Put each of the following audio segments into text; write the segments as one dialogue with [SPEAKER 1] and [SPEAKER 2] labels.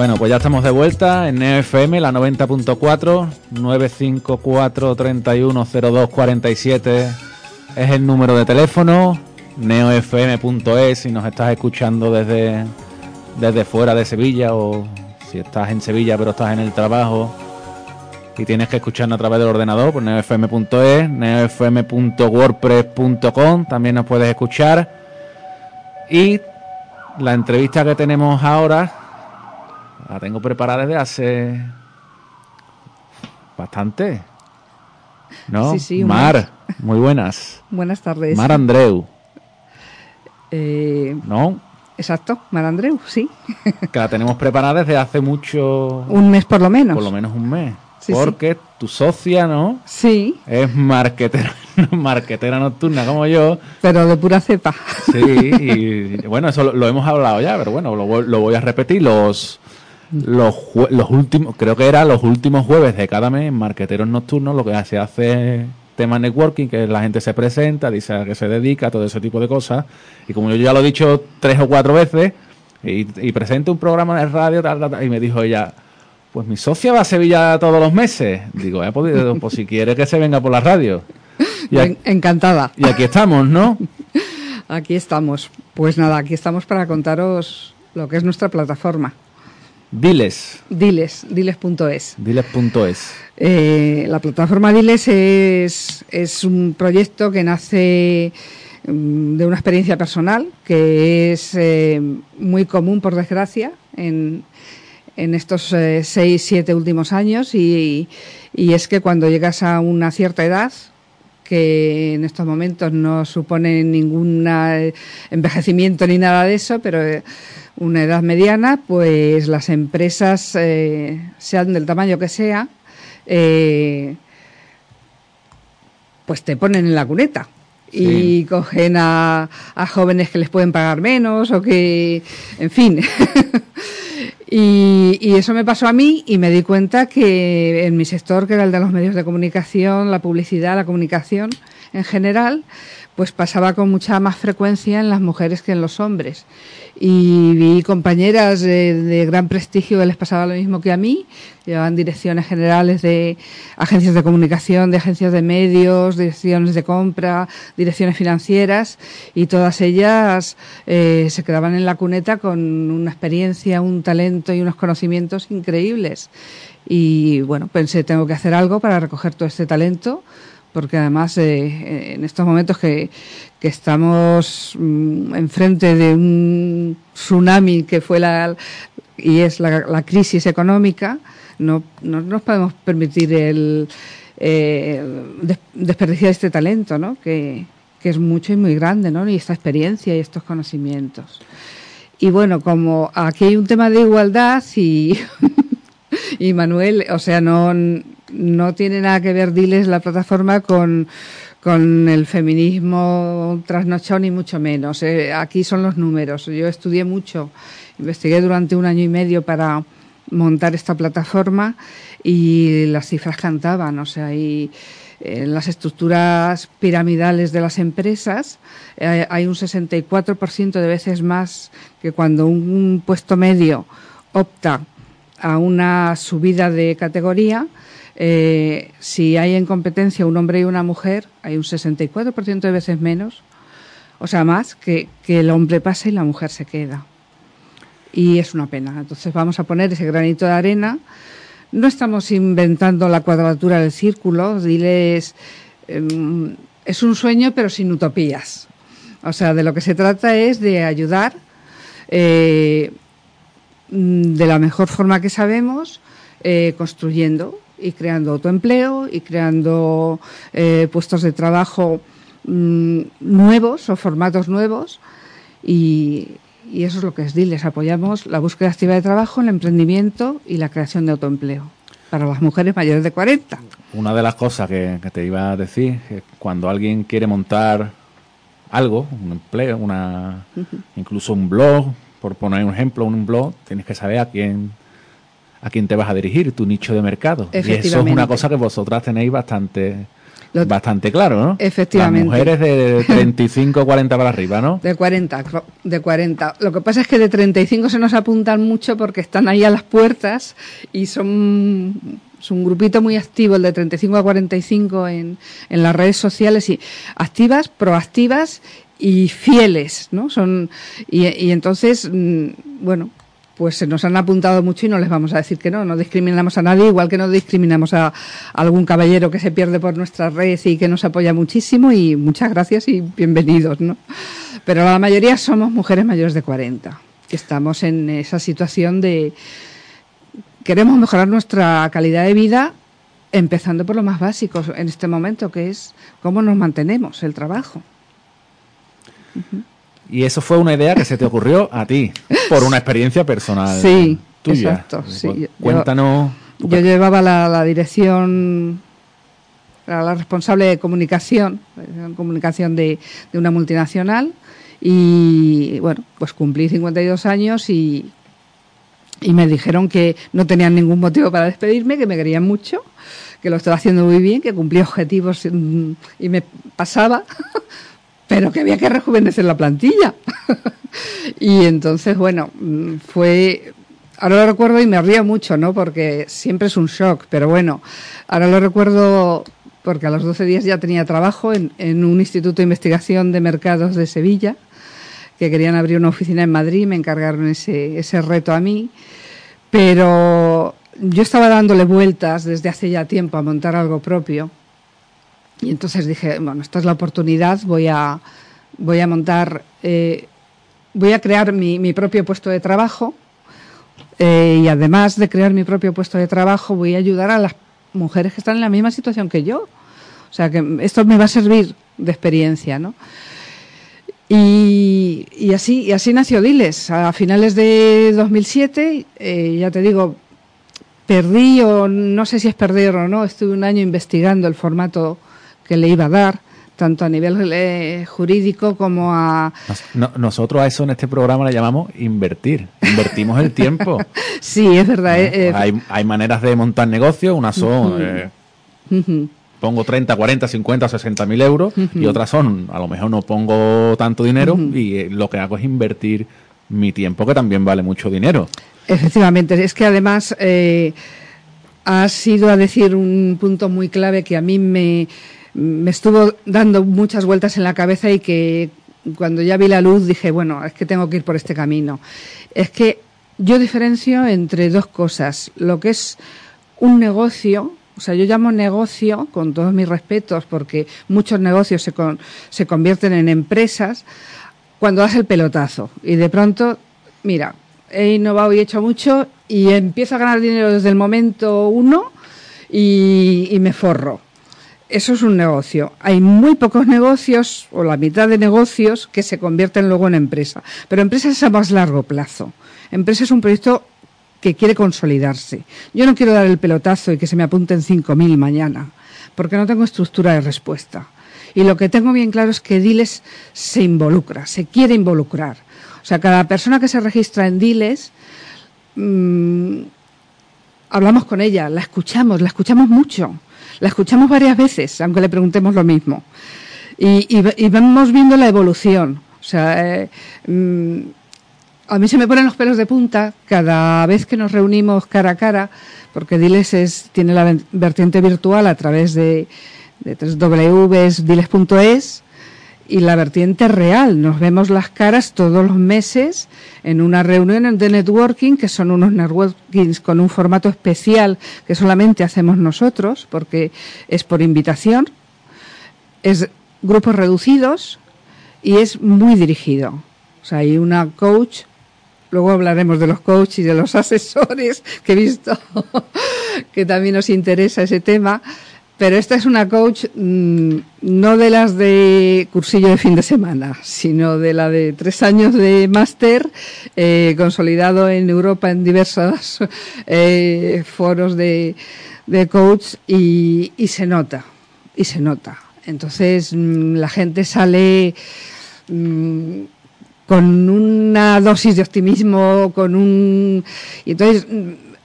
[SPEAKER 1] Bueno, pues ya estamos de vuelta en NeoFM, la 90.4, 954 310247 es el número de teléfono, neofm.es si nos estás escuchando desde, desde fuera de Sevilla o si estás en Sevilla pero estás en el trabajo y tienes que escucharnos a través del ordenador, pues neofm.es, neofm.wordpress.com también nos puedes escuchar. Y la entrevista que tenemos ahora la tengo preparada desde hace bastante. ¿No?
[SPEAKER 2] Sí, sí,
[SPEAKER 1] Mar, muy buenas.
[SPEAKER 2] Buenas tardes.
[SPEAKER 1] Mar Andreu,
[SPEAKER 2] Eh,
[SPEAKER 1] ¿no?
[SPEAKER 2] exacto, Mar Andreu, sí.
[SPEAKER 1] Que la tenemos preparada desde hace mucho,
[SPEAKER 2] Un mes por lo menos.
[SPEAKER 1] por lo menos un mes.
[SPEAKER 2] Sí,
[SPEAKER 1] porque tu socia, ¿no?
[SPEAKER 2] Sí,
[SPEAKER 1] Es marquetera, marquetera nocturna como yo.
[SPEAKER 2] pero de pura cepa.
[SPEAKER 1] Sí, y bueno, eso lo, lo hemos hablado ya, pero bueno, lo voy a repetir. Los, los, los últimos, creo que era los últimos jueves de cada mes en Marqueteros Nocturnos, lo que se hace tema networking, que la gente se presenta, dice a qué se dedica, todo ese tipo de cosas. Y como yo ya lo he dicho tres o cuatro veces, y, y presento un programa de radio, tal, tal, tal, y me dijo ella, pues mi socia va a Sevilla todos los meses. Digo, eh, pues, pues si quiere que se venga por la radio. Y,
[SPEAKER 2] encantada.
[SPEAKER 1] y aquí estamos, ¿no?
[SPEAKER 2] Aquí estamos. Pues nada, aquí estamos para contaros lo que es nuestra plataforma.
[SPEAKER 1] Diles,
[SPEAKER 2] Diles, diles.es.
[SPEAKER 1] diles.es.
[SPEAKER 2] Eh, la plataforma Diles es, es un proyecto que nace mm, de una experiencia personal que es eh, muy común, por desgracia, en, en estos eh, seis, siete últimos años y, y es que cuando llegas a una cierta edad, que en estos momentos no supone ningún envejecimiento ni nada de eso, pero eh, una edad mediana, pues las empresas, eh, sean del tamaño que sea, eh, pues te ponen en la cuneta.
[SPEAKER 1] Sí.
[SPEAKER 2] Y cogen a, a jóvenes que les pueden pagar menos o que, en fin. y, y eso me pasó a mí y me di cuenta que en mi sector, que era el de los medios de comunicación, la publicidad, la comunicación en general, pues pasaba con mucha más frecuencia en las mujeres que en los hombres. Y vi compañeras de, gran prestigio que les pasaba lo mismo que a mí, llevaban direcciones generales de agencias de comunicación, de agencias de medios, direcciones de compra, direcciones financieras, y todas ellas eh, se quedaban en la cuneta con una experiencia, un talento y unos conocimientos increíbles. Y bueno, pensé, tengo que hacer algo para recoger todo este talento porque además eh, en estos momentos que, que estamos mm, enfrente de un tsunami que fue la y es la, la crisis económica, no, no nos podemos permitir el eh, des- desperdiciar este talento, ¿no? Que, que es mucho y muy grande, ¿no? Y esta experiencia y estos conocimientos. Y bueno, como aquí hay un tema de igualdad y, y Manuel, o sea, no, no tiene nada que ver, diles, la plataforma con, con el feminismo trasnochado ni mucho menos. eh. Aquí son los números. Yo estudié mucho, investigué durante un año y medio para montar esta plataforma y las cifras cantaban, o sea, y en las estructuras piramidales de las empresas eh, hay un 64% de veces más que cuando un puesto medio opta a una subida de categoría, eh, si hay en competencia un hombre y una mujer, hay un 64% de veces menos, o sea, más que, el hombre pasa y la mujer se queda. Y es una pena. Entonces vamos a poner ese granito de arena. No estamos inventando la cuadratura del círculo, diles, em, es un sueño pero sin utopías. O sea, de lo que se trata es de ayudar eh, de la mejor forma que sabemos, eh, construyendo y creando autoempleo y creando eh, puestos de trabajo mm, nuevos o formatos nuevos y, y eso es lo que es Diles. Apoyamos la búsqueda activa de trabajo, el emprendimiento y la creación de autoempleo para las mujeres mayores de 40.
[SPEAKER 1] Una de las cosas que, te iba a decir es cuando alguien quiere montar algo, un empleo, una incluso un blog, por poner un ejemplo, un blog, tienes que saber a quién a quién te vas a dirigir, tu nicho de mercado. Y eso es una cosa que vosotras tenéis bastante bastante claro, ¿no?
[SPEAKER 2] Efectivamente.
[SPEAKER 1] Las mujeres de 35, 40 para arriba, ¿no?
[SPEAKER 2] De 40, de 40. Lo que pasa es que de 35 se nos apuntan mucho porque están ahí a las puertas y son es un grupito muy activo, el de 35 a 45 en, en las redes sociales y activas, proactivas y fieles, ¿no? Son y, y entonces, mm, bueno, pues se nos han apuntado mucho y no les vamos a decir que no, no discriminamos a nadie, igual que no discriminamos a, algún caballero que se pierde por nuestra red y que nos apoya muchísimo y muchas gracias y bienvenidos, ¿no? Pero la mayoría somos mujeres mayores de 40, que estamos en esa situación de queremos mejorar nuestra calidad de vida empezando por lo más básico en este momento, que es cómo nos mantenemos, el trabajo.
[SPEAKER 1] Y eso fue una idea que se te ocurrió a ti, por una experiencia personal
[SPEAKER 2] sí, tuya. Exacto, sí.
[SPEAKER 1] Cuéntanos.
[SPEAKER 2] Yo, llevaba la, dirección, era la responsable de comunicación, comunicación de, de una multinacional, y bueno, pues cumplí 52 años y, y me dijeron que no tenían ningún motivo para despedirme, que me querían mucho, que lo estaba haciendo muy bien, que cumplía objetivos mm, y me pasaba pero que había que rejuvenecer la plantilla. y entonces, bueno, mm, fue ahora lo recuerdo y me río mucho, ¿no? Porque siempre es un shock, pero bueno, ahora lo recuerdo porque a los 12 días ya tenía trabajo en, en, un instituto de investigación de mercados de Sevilla, que querían abrir una oficina en Madrid, me encargaron ese, ese reto a mí, pero yo estaba dándole vueltas desde hace ya tiempo a montar algo propio y entonces dije, bueno, esta es la oportunidad, voy a, voy a montar, eh, voy a crear mi, mi, propio puesto de trabajo eh, y además de crear mi propio puesto de trabajo voy a ayudar a las mujeres que están en la misma situación que yo. O sea que esto me va a servir de experiencia, ¿no? Y, y así, y así nació Diles. A finales de 2007, eh, ya te digo, perdí o no sé si es perder o no, estuve un año investigando el formato que le iba a dar, tanto a nivel eh, jurídico como a...
[SPEAKER 1] nosotros a eso en este programa le llamamos invertir, invertimos el tiempo.
[SPEAKER 2] sí, es verdad. Eh,
[SPEAKER 1] eh, hay, hay, maneras de montar negocios, unas son... Pongo 30, 40, 50, 60 mil euros y otras son, a lo mejor no pongo tanto dinero y lo que hago es invertir mi tiempo, que también vale mucho dinero.
[SPEAKER 2] Efectivamente, es que además has sido a decir un punto muy clave que a mí me, me estuvo dando muchas vueltas en la cabeza y que cuando ya vi la luz dije, bueno, es que tengo que ir por este camino. Es que yo diferencio entre dos cosas. Lo que es un negocio, o sea, yo llamo negocio, con todos mis respetos, porque muchos negocios se, se convierten en empresas, cuando das el pelotazo. Y de pronto, mira, he innovado y he hecho mucho y empiezo a ganar dinero desde el momento uno y me forro eso es un negocio. Hay muy pocos negocios, o la mitad de negocios, que se convierten luego en empresa. Pero empresa es a más largo plazo. Empresa es un proyecto que quiere consolidarse. Yo no quiero dar el pelotazo y que se me apunten 5.000 mañana, porque no tengo estructura de respuesta. Y lo que tengo bien claro es que Diles se involucra, se quiere involucrar. O sea, cada persona que se registra en Diles, mmm, hablamos con ella, la escuchamos, la escuchamos mucho la escuchamos varias veces, aunque le preguntemos lo mismo. Y, vamos viendo la evolución. O sea, eh, mm, a mí se me ponen los pelos de punta cada vez que nos reunimos cara a cara, porque Diles es, tiene la vertiente virtual a través de, de www.diles.es y la vertiente real. Nos vemos las caras todos los meses en una reunión de networking, que son unos networkings con un formato especial que solamente hacemos nosotros, porque es por invitación, es grupos reducidos y es muy dirigido. O sea, hay una coach, luego hablaremos de los coaches y de los asesores, que he visto que también nos interesa ese tema pero esta es una coach mm, no de las de cursillo de fin de semana, sino de la de tres años de máster, eh, consolidado en Europa en diversos eh, foros de, de coach y, se nota, y se nota. Entonces mm, la gente sale mm, con una dosis de optimismo, con un... Y entonces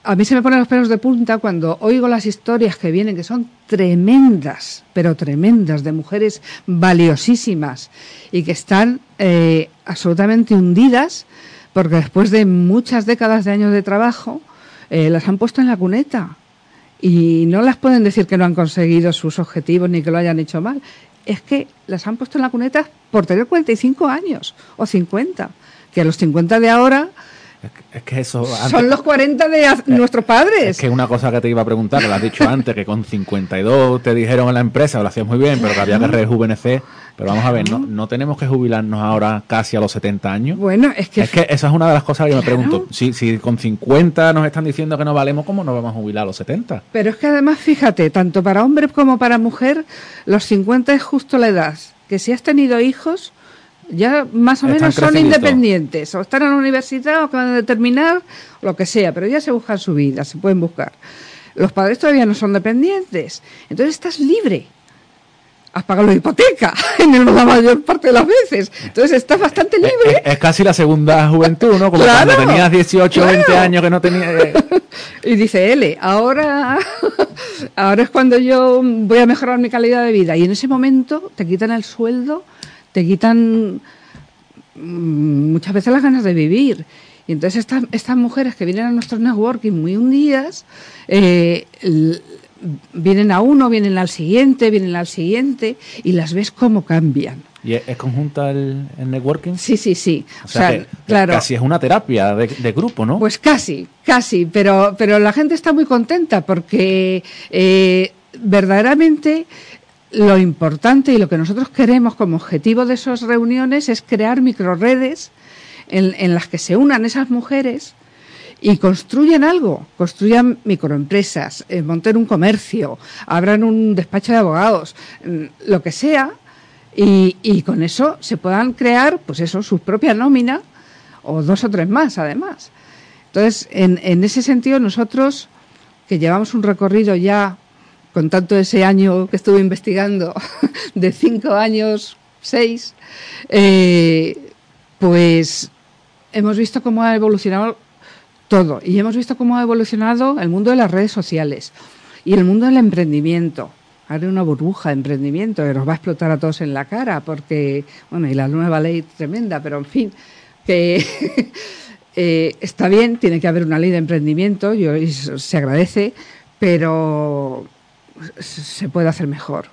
[SPEAKER 2] a mí se me ponen los pelos de punta cuando oigo las historias que vienen, que son tremendas, pero tremendas, de mujeres valiosísimas y que están eh, absolutamente hundidas porque después de muchas décadas de años de trabajo eh, las han puesto en la cuneta y no las pueden decir que no han conseguido sus objetivos ni que lo hayan hecho mal. Es que las han puesto en la cuneta por tener 45 años o 50, que a los 50 de ahora
[SPEAKER 1] es que eso.
[SPEAKER 2] Son los 40 de nuestros padres.
[SPEAKER 1] Es que una cosa que te iba a preguntar, lo has dicho antes, que con 52 te dijeron en la empresa, lo hacías muy bien, pero que había que rejuvenecer. Pero vamos a ver, ¿no, no tenemos que jubilarnos ahora casi a los 70 años?
[SPEAKER 2] Bueno, es que.
[SPEAKER 1] Es que esa es una de las cosas que yo me pregunto. Si, si con 50 nos están diciendo que no valemos, ¿cómo nos vamos a jubilar a los 70?
[SPEAKER 2] Pero es que además, fíjate, tanto para hombre como para mujer, los 50 es justo la edad. Que si has tenido hijos, ya más o menos son independientes, o están en la universidad o acaban de terminar, lo que sea, pero ya se buscan su vida, se pueden buscar. Los padres todavía no son dependientes, entonces estás libre. Has pagado la hipoteca en la mayor parte de las veces. Entonces estás bastante libre.
[SPEAKER 1] Es, casi la segunda juventud, ¿no? Como cuando tenías 18 o 20 años que no tenías. Eh.
[SPEAKER 2] y dice L, ahora, ahora es cuando yo voy a mejorar mi calidad de vida. Y en ese momento te quitan el sueldo te quitan mm, muchas veces las ganas de vivir. Y entonces estas, estas mujeres que vienen a nuestro networking muy hundidas, eh, vienen a uno, vienen al siguiente, vienen al siguiente, y las ves cómo cambian.
[SPEAKER 1] ¿Y es conjunta el, networking?
[SPEAKER 2] Sí, sí, sí.
[SPEAKER 1] O sea, claro. casi es una terapia de, grupo, ¿no?
[SPEAKER 2] Pues casi, casi, pero, pero la gente está muy contenta porque eh, verdaderamente lo importante y lo que nosotros queremos como objetivo de esas reuniones es crear microredes en, en las que se unan esas mujeres y construyan algo, construyan microempresas, eh, monten un comercio, abran un despacho de abogados, mm, lo que sea, y, con eso se puedan crear, pues eso, su propia nómina o dos o tres más, además. Entonces, en, en ese sentido, nosotros, que llevamos un recorrido ya con tanto ese año que estuve investigando, de cinco años, seis, eh, pues hemos visto cómo ha evolucionado todo y hemos visto cómo ha evolucionado el mundo de las redes sociales y el mundo del emprendimiento. Haré una burbuja de emprendimiento que nos va a explotar a todos en la cara porque, bueno, y la nueva ley tremenda, pero en fin, que eh, está bien, tiene que haber una ley de emprendimiento, yo, se agradece, pero se puede hacer mejor.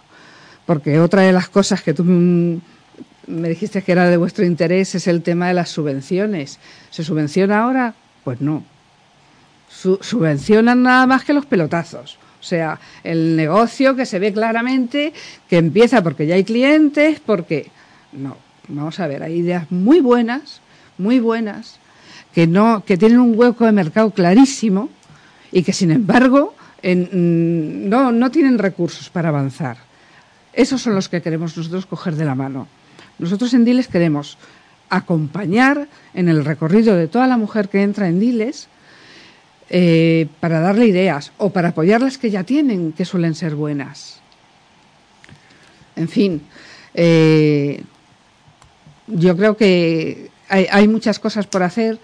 [SPEAKER 2] Porque otra de las cosas que tú me dijiste que era de vuestro interés es el tema de las subvenciones. ¿Se subvenciona ahora? Pues no. subvencionan nada más que los pelotazos. O sea, el negocio que se ve claramente que empieza porque ya hay clientes, porque no, vamos a ver, hay ideas muy buenas, muy buenas, que no que tienen un hueco de mercado clarísimo y que sin embargo Mm, no, no tienen recursos para avanzar. Esos son los que queremos nosotros coger de la mano. Nosotros en Diles queremos acompañar en el recorrido de toda la mujer que entra en Diles eh, para darle ideas o para apoyar las que ya tienen, que suelen ser buenas. En fin, eh, yo creo que hay muchas cosas por hacer.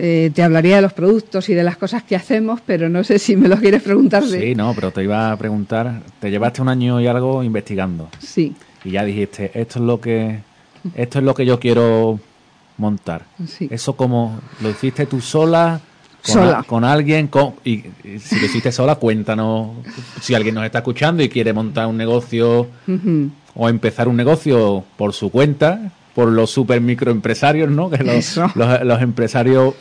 [SPEAKER 2] Eh, te hablaría de los productos y de las cosas que hacemos, pero no sé si me lo quieres preguntar.
[SPEAKER 1] Sí, no, pero te iba a preguntar, te llevaste un año y algo investigando.
[SPEAKER 2] Sí.
[SPEAKER 1] Y ya dijiste, esto es lo que, esto es lo que yo quiero montar.
[SPEAKER 2] Sí.
[SPEAKER 1] Eso como lo hiciste tú sola,
[SPEAKER 2] con, sola.
[SPEAKER 1] con alguien, y, si lo hiciste sola, cuéntanos si alguien nos está escuchando y quiere montar un negocio o empezar un negocio por su cuenta, por los super microempresarios, ¿no? Que los, los, empresarios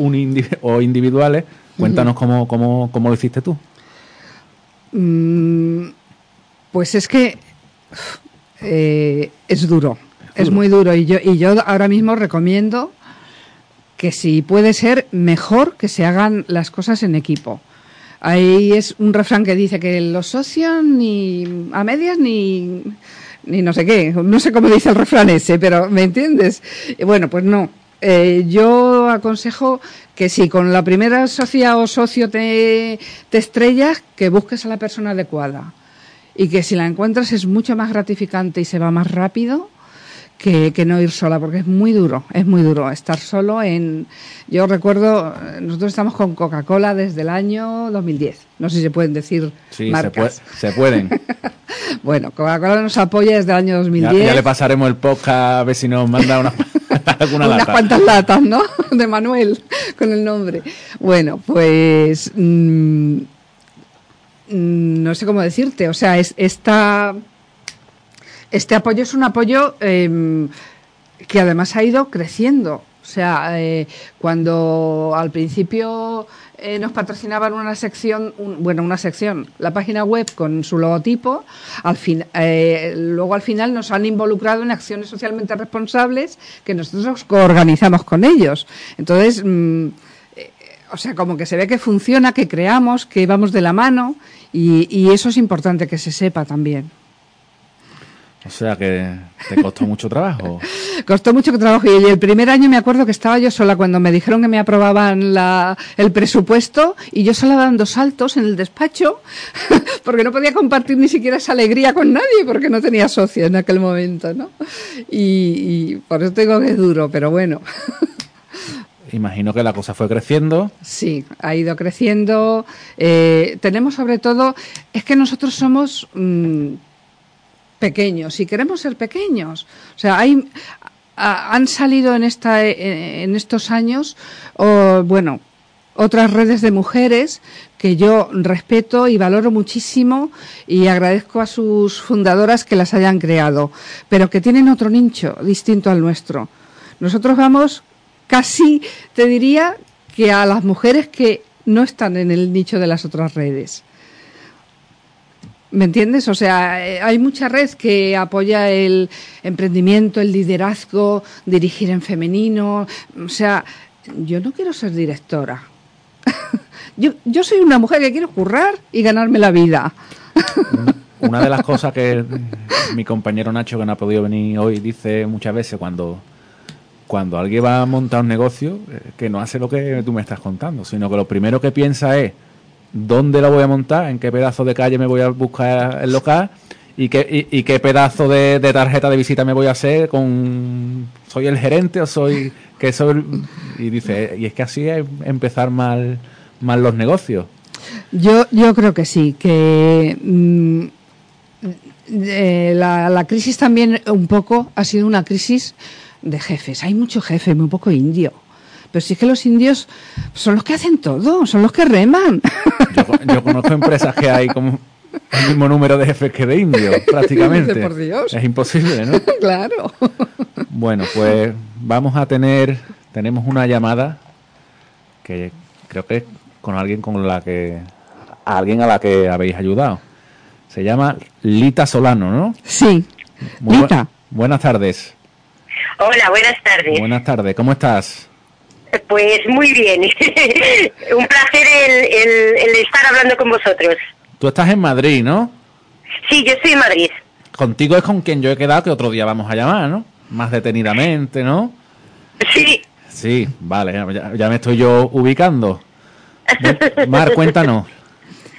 [SPEAKER 1] o individuales. Cuéntanos cómo, cómo, cómo, lo hiciste tú.
[SPEAKER 2] Mm, pues es que eh, es, duro, es muy duro. Y yo, y yo ahora mismo recomiendo que si puede ser, mejor que se hagan las cosas en equipo. Ahí es un refrán que dice que los socios ni a medias ni, ni no sé qué, no sé cómo dice el refrán ese, pero ¿me entiendes? Bueno, pues no. Eh, yo aconsejo que si con la primera socia o socio te, te estrellas, que busques a la persona adecuada. Y que si la encuentras es mucho más gratificante y se va más rápido que, que, no ir sola, porque es muy duro, es muy duro estar solo en... Yo recuerdo, nosotros estamos con Coca-Cola desde el año 2010, no sé si se pueden decir
[SPEAKER 1] Sí, se,
[SPEAKER 2] marcas.
[SPEAKER 1] pue- se pueden.
[SPEAKER 2] Bueno, Coca-Cola nos apoya desde el año
[SPEAKER 1] Ya,
[SPEAKER 2] 2010.
[SPEAKER 1] ya le pasaremos el podcast a ver si nos manda una, alguna
[SPEAKER 2] unas
[SPEAKER 1] lata.
[SPEAKER 2] cuantas latas, ¿no? De Manuel, con el nombre. Bueno, pues mm, mm, no sé cómo decirte. O sea, es, esta, este apoyo es un apoyo eh, que además ha ido creciendo. O sea, eh, cuando al principio eh, nos patrocinaban una sección, un- bueno, una sección, la página web con su logotipo, al fin, eh, luego al final nos han involucrado en acciones socialmente responsables que nosotros organizamos con ellos. Entonces, mm, eh, o sea, como que se ve que funciona, que creamos, que vamos de la mano y, y eso es importante que se sepa también.
[SPEAKER 1] O sea que te costó mucho trabajo.
[SPEAKER 2] Costó mucho trabajo y el primer año me acuerdo que estaba yo sola cuando me dijeron que me aprobaban la, el presupuesto y yo sola dando saltos en el despacho porque no podía compartir ni siquiera esa alegría con nadie porque no tenía socio en aquel momento, ¿no? Y, y por eso tengo que es duro, pero bueno.
[SPEAKER 1] Imagino que la cosa fue creciendo.
[SPEAKER 2] Sí, ha ido creciendo. Eh, tenemos sobre todo, es que nosotros somos mm, pequeños y queremos ser pequeños. O sea, hay, han salido en, esta, eh, en estos años, bueno, otras redes de mujeres que yo respeto y valoro muchísimo y agradezco a sus fundadoras que las hayan creado, pero que tienen otro nicho distinto al nuestro. Nosotros vamos casi, te diría, que a las mujeres que no están en el nicho de las otras redes. ¿Me entiendes? O sea, eh, hay mucha red que apoya el emprendimiento, el liderazgo, dirigir en femenino. O sea, yo no quiero ser directora. yo, yo soy una mujer que quiero currar y ganarme la vida.
[SPEAKER 1] Una de las cosas que mi compañero Nacho, que no ha podido venir hoy, dice muchas veces cuando, cuando alguien va a montar un negocio, eh, que no hace lo que tú me estás contando, sino que lo primero que piensa es dónde lo voy a montar, en qué pedazo de calle me voy a buscar el local y qué, y, qué pedazo de, tarjeta de visita me voy a hacer con soy el gerente o soy que soy el-?" y dice y es que así es empezar mal mal los negocios
[SPEAKER 2] Yo, yo creo que sí, que mm, eh, la, la crisis también un poco ha sido una crisis de jefes. Hay mucho jefe, muy poco indio. Pero sí que los indios son los que hacen todo, son los que reman.
[SPEAKER 1] Yo, yo conozco empresas que hay como el mismo número de jefes que de indios, prácticamente.
[SPEAKER 2] Por Dios.
[SPEAKER 1] Es imposible, ¿no?
[SPEAKER 2] claro.
[SPEAKER 1] Bueno, pues vamos a tener, tenemos una llamada que creo que es con alguien con la que, a alguien a la que habéis ayudado. Se llama Lita Solano, ¿no?
[SPEAKER 2] Sí.
[SPEAKER 1] Muy bu-
[SPEAKER 2] Lita.
[SPEAKER 1] buenas tardes.
[SPEAKER 3] Hola, buenas tardes.
[SPEAKER 1] Buenas tardes, ¿cómo estás?
[SPEAKER 3] Pues muy bien. Un placer el, el- el estar hablando con vosotros.
[SPEAKER 1] Tú estás en Madrid, ¿no?
[SPEAKER 3] Sí, yo estoy en Madrid.
[SPEAKER 1] Contigo es con quien yo he quedado que otro día vamos a llamar, ¿no? Más detenidamente, ¿no?
[SPEAKER 3] Sí,
[SPEAKER 1] Sí, vale, ya, ya me estoy yo ubicando. Mar, cuéntanos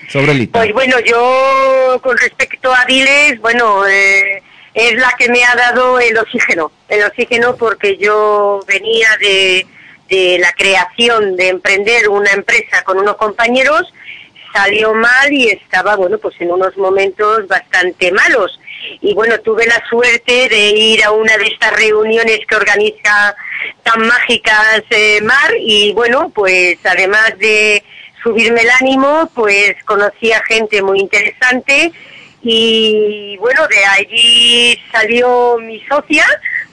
[SPEAKER 1] sobre Lita.
[SPEAKER 3] pues bueno, yo con respecto a Diles, bueno, eh, es la que me ha dado el oxígeno. El oxígeno porque yo venía de, de la creación de emprender una empresa con unos compañeros, salió mal y estaba, bueno, pues en unos momentos bastante malos. Y bueno, tuve la suerte de ir a una de estas reuniones que organiza tan mágicas eh, Mar y bueno, pues además de subirme el ánimo, pues conocí a gente muy interesante y bueno, de allí salió mi socia,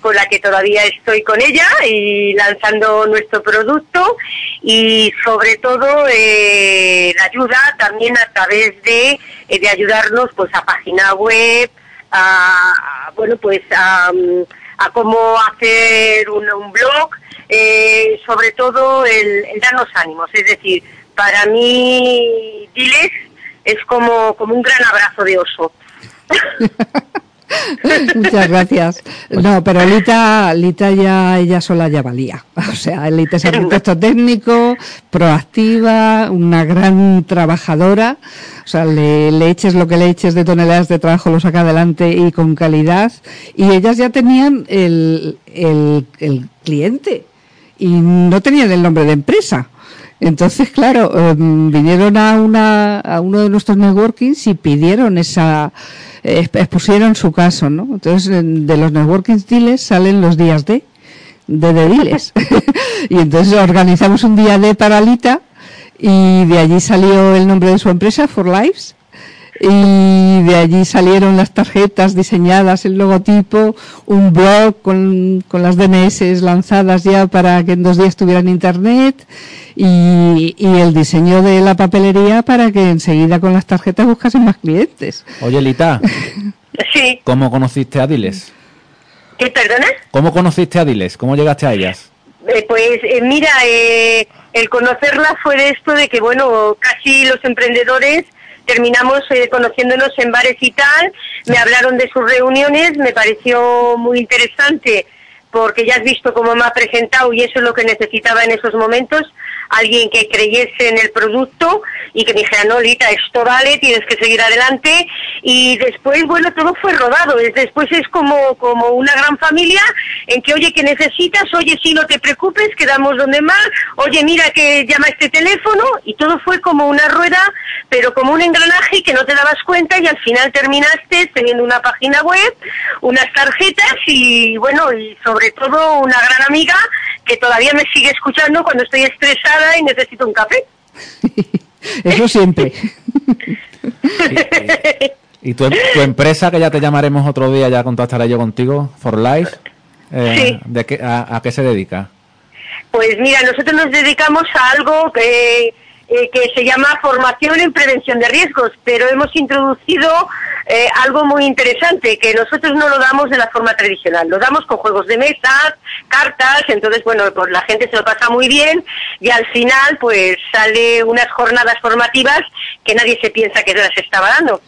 [SPEAKER 3] con la que todavía estoy con ella y lanzando nuestro producto y sobre todo eh, la ayuda también a través de, eh, de ayudarnos pues a página web, a, bueno pues a, mm, a cómo hacer un, un blog, eh, sobre todo el, el darnos ánimos, es decir, para mí Diles es como, como un gran abrazo de oso.
[SPEAKER 2] Muchas gracias. No, pero Lita, Lita ya ella sola ya valía. O sea, Lita es arquitecto técnico, proactiva, una gran trabajadora. O sea, le, le, eches lo que le eches de toneladas de trabajo, lo saca adelante y con calidad. Y ellas ya tenían el, el, el cliente y no tenían el nombre de empresa. Entonces, claro, um, vinieron a, una, a uno de nuestros networkings y pidieron esa, expusieron su caso, ¿no? Entonces, de los networkings diles salen los días de, de, de y entonces organizamos un día de paralita y de allí salió el nombre de su empresa, For Lives, y de allí salieron las tarjetas diseñadas, el logotipo, un blog con, con las DNS lanzadas ya para que en dos días tuvieran internet y, y, el diseño de la papelería para que enseguida con las tarjetas buscasen más clientes.
[SPEAKER 1] Oye, Lita,
[SPEAKER 3] Sí,
[SPEAKER 1] ¿cómo conociste a Diles?
[SPEAKER 3] ¿qué perdona?
[SPEAKER 1] ¿Cómo conociste a Diles? ¿Cómo llegaste a ellas?
[SPEAKER 3] Eh, pues eh, mira, eh, el conocerla fue de esto de que, bueno, casi los emprendedores terminamos eh, conociéndonos en bares y tal, me hablaron de sus reuniones, me pareció muy interesante porque ya has visto cómo me ha presentado y eso es lo que necesitaba en esos momentos, alguien que creyese en el producto y que dijera, no, Lita, esto vale, tienes que seguir adelante. Y después, bueno, todo fue rodado. Es- Después es como, como una gran familia en que, oye, que necesitas? Oye, sí, no te preocupes, quedamos donde más. Oye, mira que llama este teléfono. Y todo fue como una rueda, pero como un engranaje que no te dabas cuenta y al final terminaste teniendo una página web, unas tarjetas y, bueno, y sobre todo una gran amiga que todavía me sigue escuchando cuando estoy estresada y necesito un café.
[SPEAKER 2] Eso siempre.
[SPEAKER 1] ¿Y tu, tu empresa, que ya te llamaremos otro día, ya contactaré yo contigo, For Life, eh,
[SPEAKER 3] Sí.
[SPEAKER 1] ¿de qué, a, a qué se dedica?
[SPEAKER 3] Pues mira, nosotros nos dedicamos a algo que, eh, que se llama formación en prevención de riesgos, pero hemos introducido eh, algo muy interesante, que nosotros no lo damos de la forma tradicional, lo damos con juegos de mesa, cartas, entonces bueno, pues la gente se lo pasa muy bien y al final pues sale unas jornadas formativas que nadie se piensa que las estaba dando.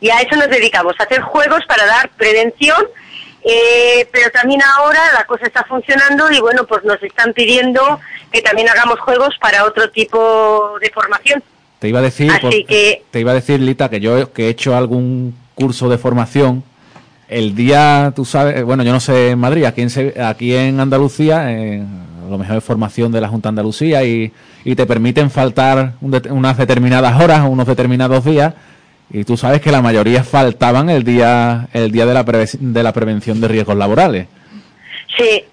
[SPEAKER 3] Y a eso nos dedicamos, a hacer juegos para dar prevención eh, pero también ahora la cosa está funcionando y bueno, pues nos están pidiendo que también hagamos juegos para otro tipo de formación.
[SPEAKER 1] Te iba a decir,
[SPEAKER 3] Así
[SPEAKER 1] por-
[SPEAKER 3] que-
[SPEAKER 1] te iba a decir, Lita, que yo que he hecho algún curso de formación, el día, tú sabes, eh, bueno, yo no sé en Madrid, aquí en, aquí en Andalucía, a lo mejor es formación de la Junta Andalucía y, y te permiten faltar unas determinadas horas o unos determinados días. Y tú sabes que la mayoría faltaban el día, el día de la, de la prevención de riesgos laborales.
[SPEAKER 3] Sí.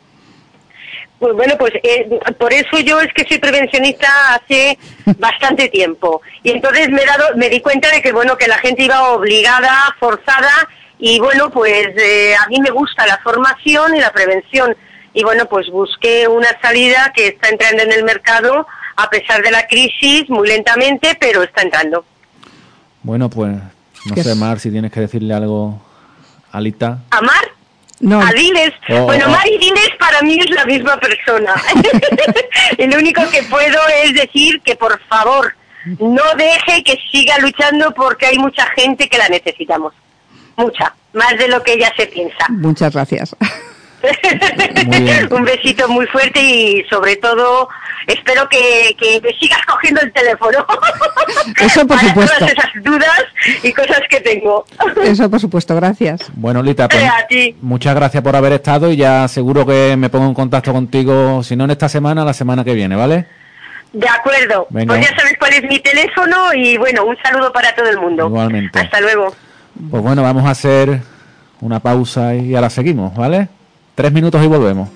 [SPEAKER 3] Pues bueno, pues eh, por eso yo es que soy prevencionista hace bastante tiempo. Y entonces me he dado, me di cuenta de que bueno, que la gente iba obligada, forzada, y bueno, pues eh, a mí me gusta la formación y la prevención. Y bueno, pues busqué una salida que está entrando en el mercado a pesar de la crisis, muy lentamente, pero está entrando.
[SPEAKER 1] Bueno, pues no
[SPEAKER 2] ¿Qué
[SPEAKER 1] sé? Mar, si tienes que decirle algo a Lita.
[SPEAKER 3] ¿Amar?
[SPEAKER 2] No,
[SPEAKER 3] A Diles.
[SPEAKER 1] Oh,
[SPEAKER 3] bueno,
[SPEAKER 1] oh.
[SPEAKER 3] Mar y Diles para mí es la misma persona. lo único que puedo es decir que por favor no deje que siga luchando porque hay mucha gente que la necesitamos. Mucha. Más de lo que ella se piensa.
[SPEAKER 2] muchas gracias.
[SPEAKER 3] Un besito muy fuerte y sobre todo espero que, que me sigas cogiendo el teléfono.
[SPEAKER 2] Eso por
[SPEAKER 3] Para
[SPEAKER 2] supuesto.
[SPEAKER 3] todas esas dudas y cosas que tengo.
[SPEAKER 2] Eso por supuesto, gracias.
[SPEAKER 1] Bueno, Lita, pues,
[SPEAKER 3] A ti.
[SPEAKER 1] muchas gracias por haber estado y ya seguro que me pongo en contacto contigo, si no en esta semana, la semana que viene, ¿vale?
[SPEAKER 3] De acuerdo.
[SPEAKER 1] Venga.
[SPEAKER 3] Pues ya sabes cuál es mi teléfono y bueno, un saludo para todo el mundo.
[SPEAKER 1] Igualmente.
[SPEAKER 3] Hasta luego.
[SPEAKER 1] Pues bueno, vamos a hacer una pausa y ahora seguimos, ¿vale? Tres minutos y volvemos.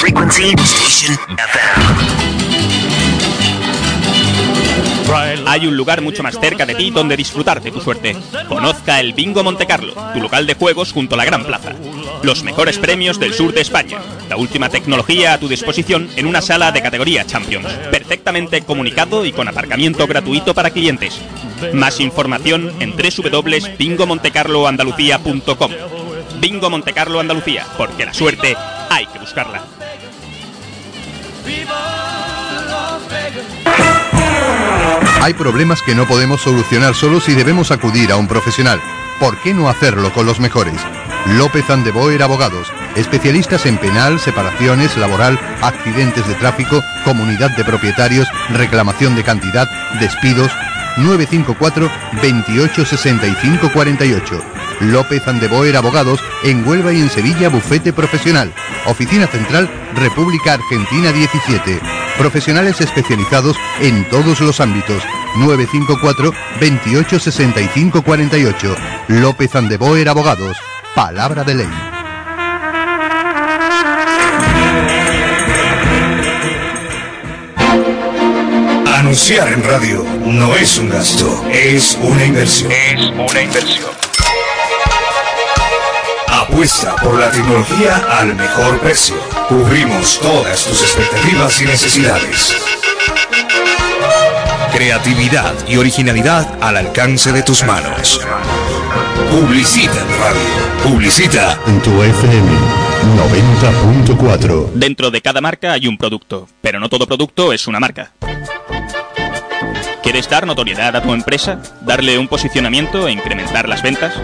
[SPEAKER 4] Frequency Station FM.
[SPEAKER 5] Hay un lugar mucho más cerca de ti donde disfrutar de tu suerte. Conozca el Bingo Montecarlo, tu local de juegos junto a la Gran Plaza. Los mejores premios del sur de España. La última tecnología a tu disposición en una sala de categoría Champions. Perfectamente comunicado y con aparcamiento gratuito para clientes. Más información en www.bingomontecarloandalucía.com. Bingo Montecarlo Andalucía, porque la suerte hay que buscarla.
[SPEAKER 6] Hay problemas que no podemos solucionar solos y debemos acudir a un profesional. ¿Por qué no hacerlo con los mejores? López Andeboer Abogados, especialistas en penal, separaciones, laboral, accidentes de tráfico, comunidad de propietarios, reclamación de cantidad, despidos. 954 28 65 48. López Andeboer Abogados en Huelva y en Sevilla Bufete Profesional. Oficina Central República Argentina 17. Profesionales especializados en todos los ámbitos. 954 28 65 48. López Andeboer Abogados. Palabra de ley.
[SPEAKER 7] Anunciar en radio no es un gasto, es una inversión.
[SPEAKER 8] Es una inversión.
[SPEAKER 7] Apuesta por la tecnología al mejor precio. Cubrimos todas tus expectativas y necesidades. Creatividad y originalidad al alcance de tus manos. Publicita en radio. Publicita
[SPEAKER 6] en tu FM 90.4.
[SPEAKER 5] Dentro de cada marca hay un producto, pero no todo producto es una marca. ¿Quieres dar notoriedad a tu empresa? ¿Darle un posicionamiento e incrementar las ventas?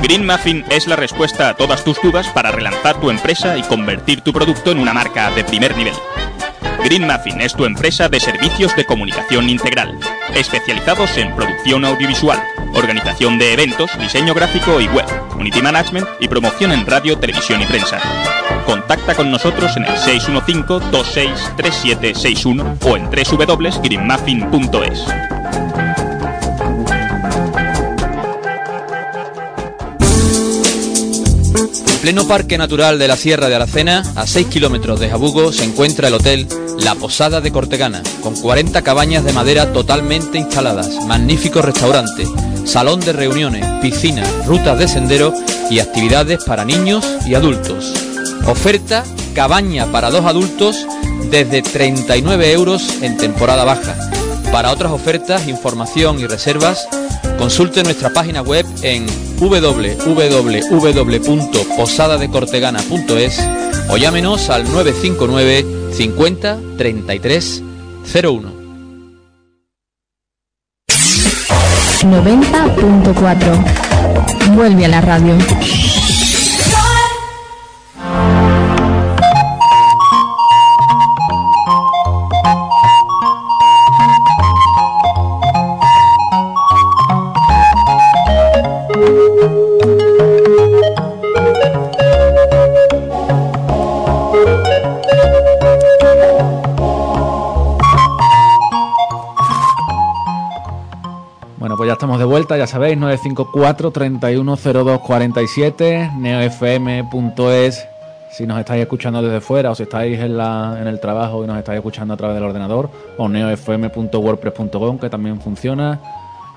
[SPEAKER 5] Green Muffin es la respuesta a todas tus dudas para relanzar tu empresa y convertir tu producto en una marca de primer nivel. Green Muffin es tu empresa de servicios de comunicación integral, especializados en producción audiovisual, organización de eventos, diseño gráfico y web, community management y promoción en radio, televisión y prensa. Contacta con nosotros en el 615-263761 o en www.greenmuffin.es.
[SPEAKER 9] En pleno Parque Natural de la Sierra de Aracena, a 6 kilómetros de Jabugo, se encuentra el hotel La Posada de Cortegana, con 40 cabañas de madera totalmente instaladas, magnífico restaurante, salón de reuniones, piscina, rutas de sendero y actividades para niños y adultos. Oferta cabaña para dos adultos desde 39 euros en temporada baja. Para otras ofertas, información y reservas, consulte nuestra página web en www.posadadecortegana.es o llámenos al 959 50 33 01.
[SPEAKER 10] 90.4 Vuelve a la radio.
[SPEAKER 1] Sabéis, 954 310247 neofm.es si nos estáis escuchando desde fuera o si estáis en, la, en el trabajo y nos estáis escuchando a través del ordenador o neofm.wordpress.com que también funciona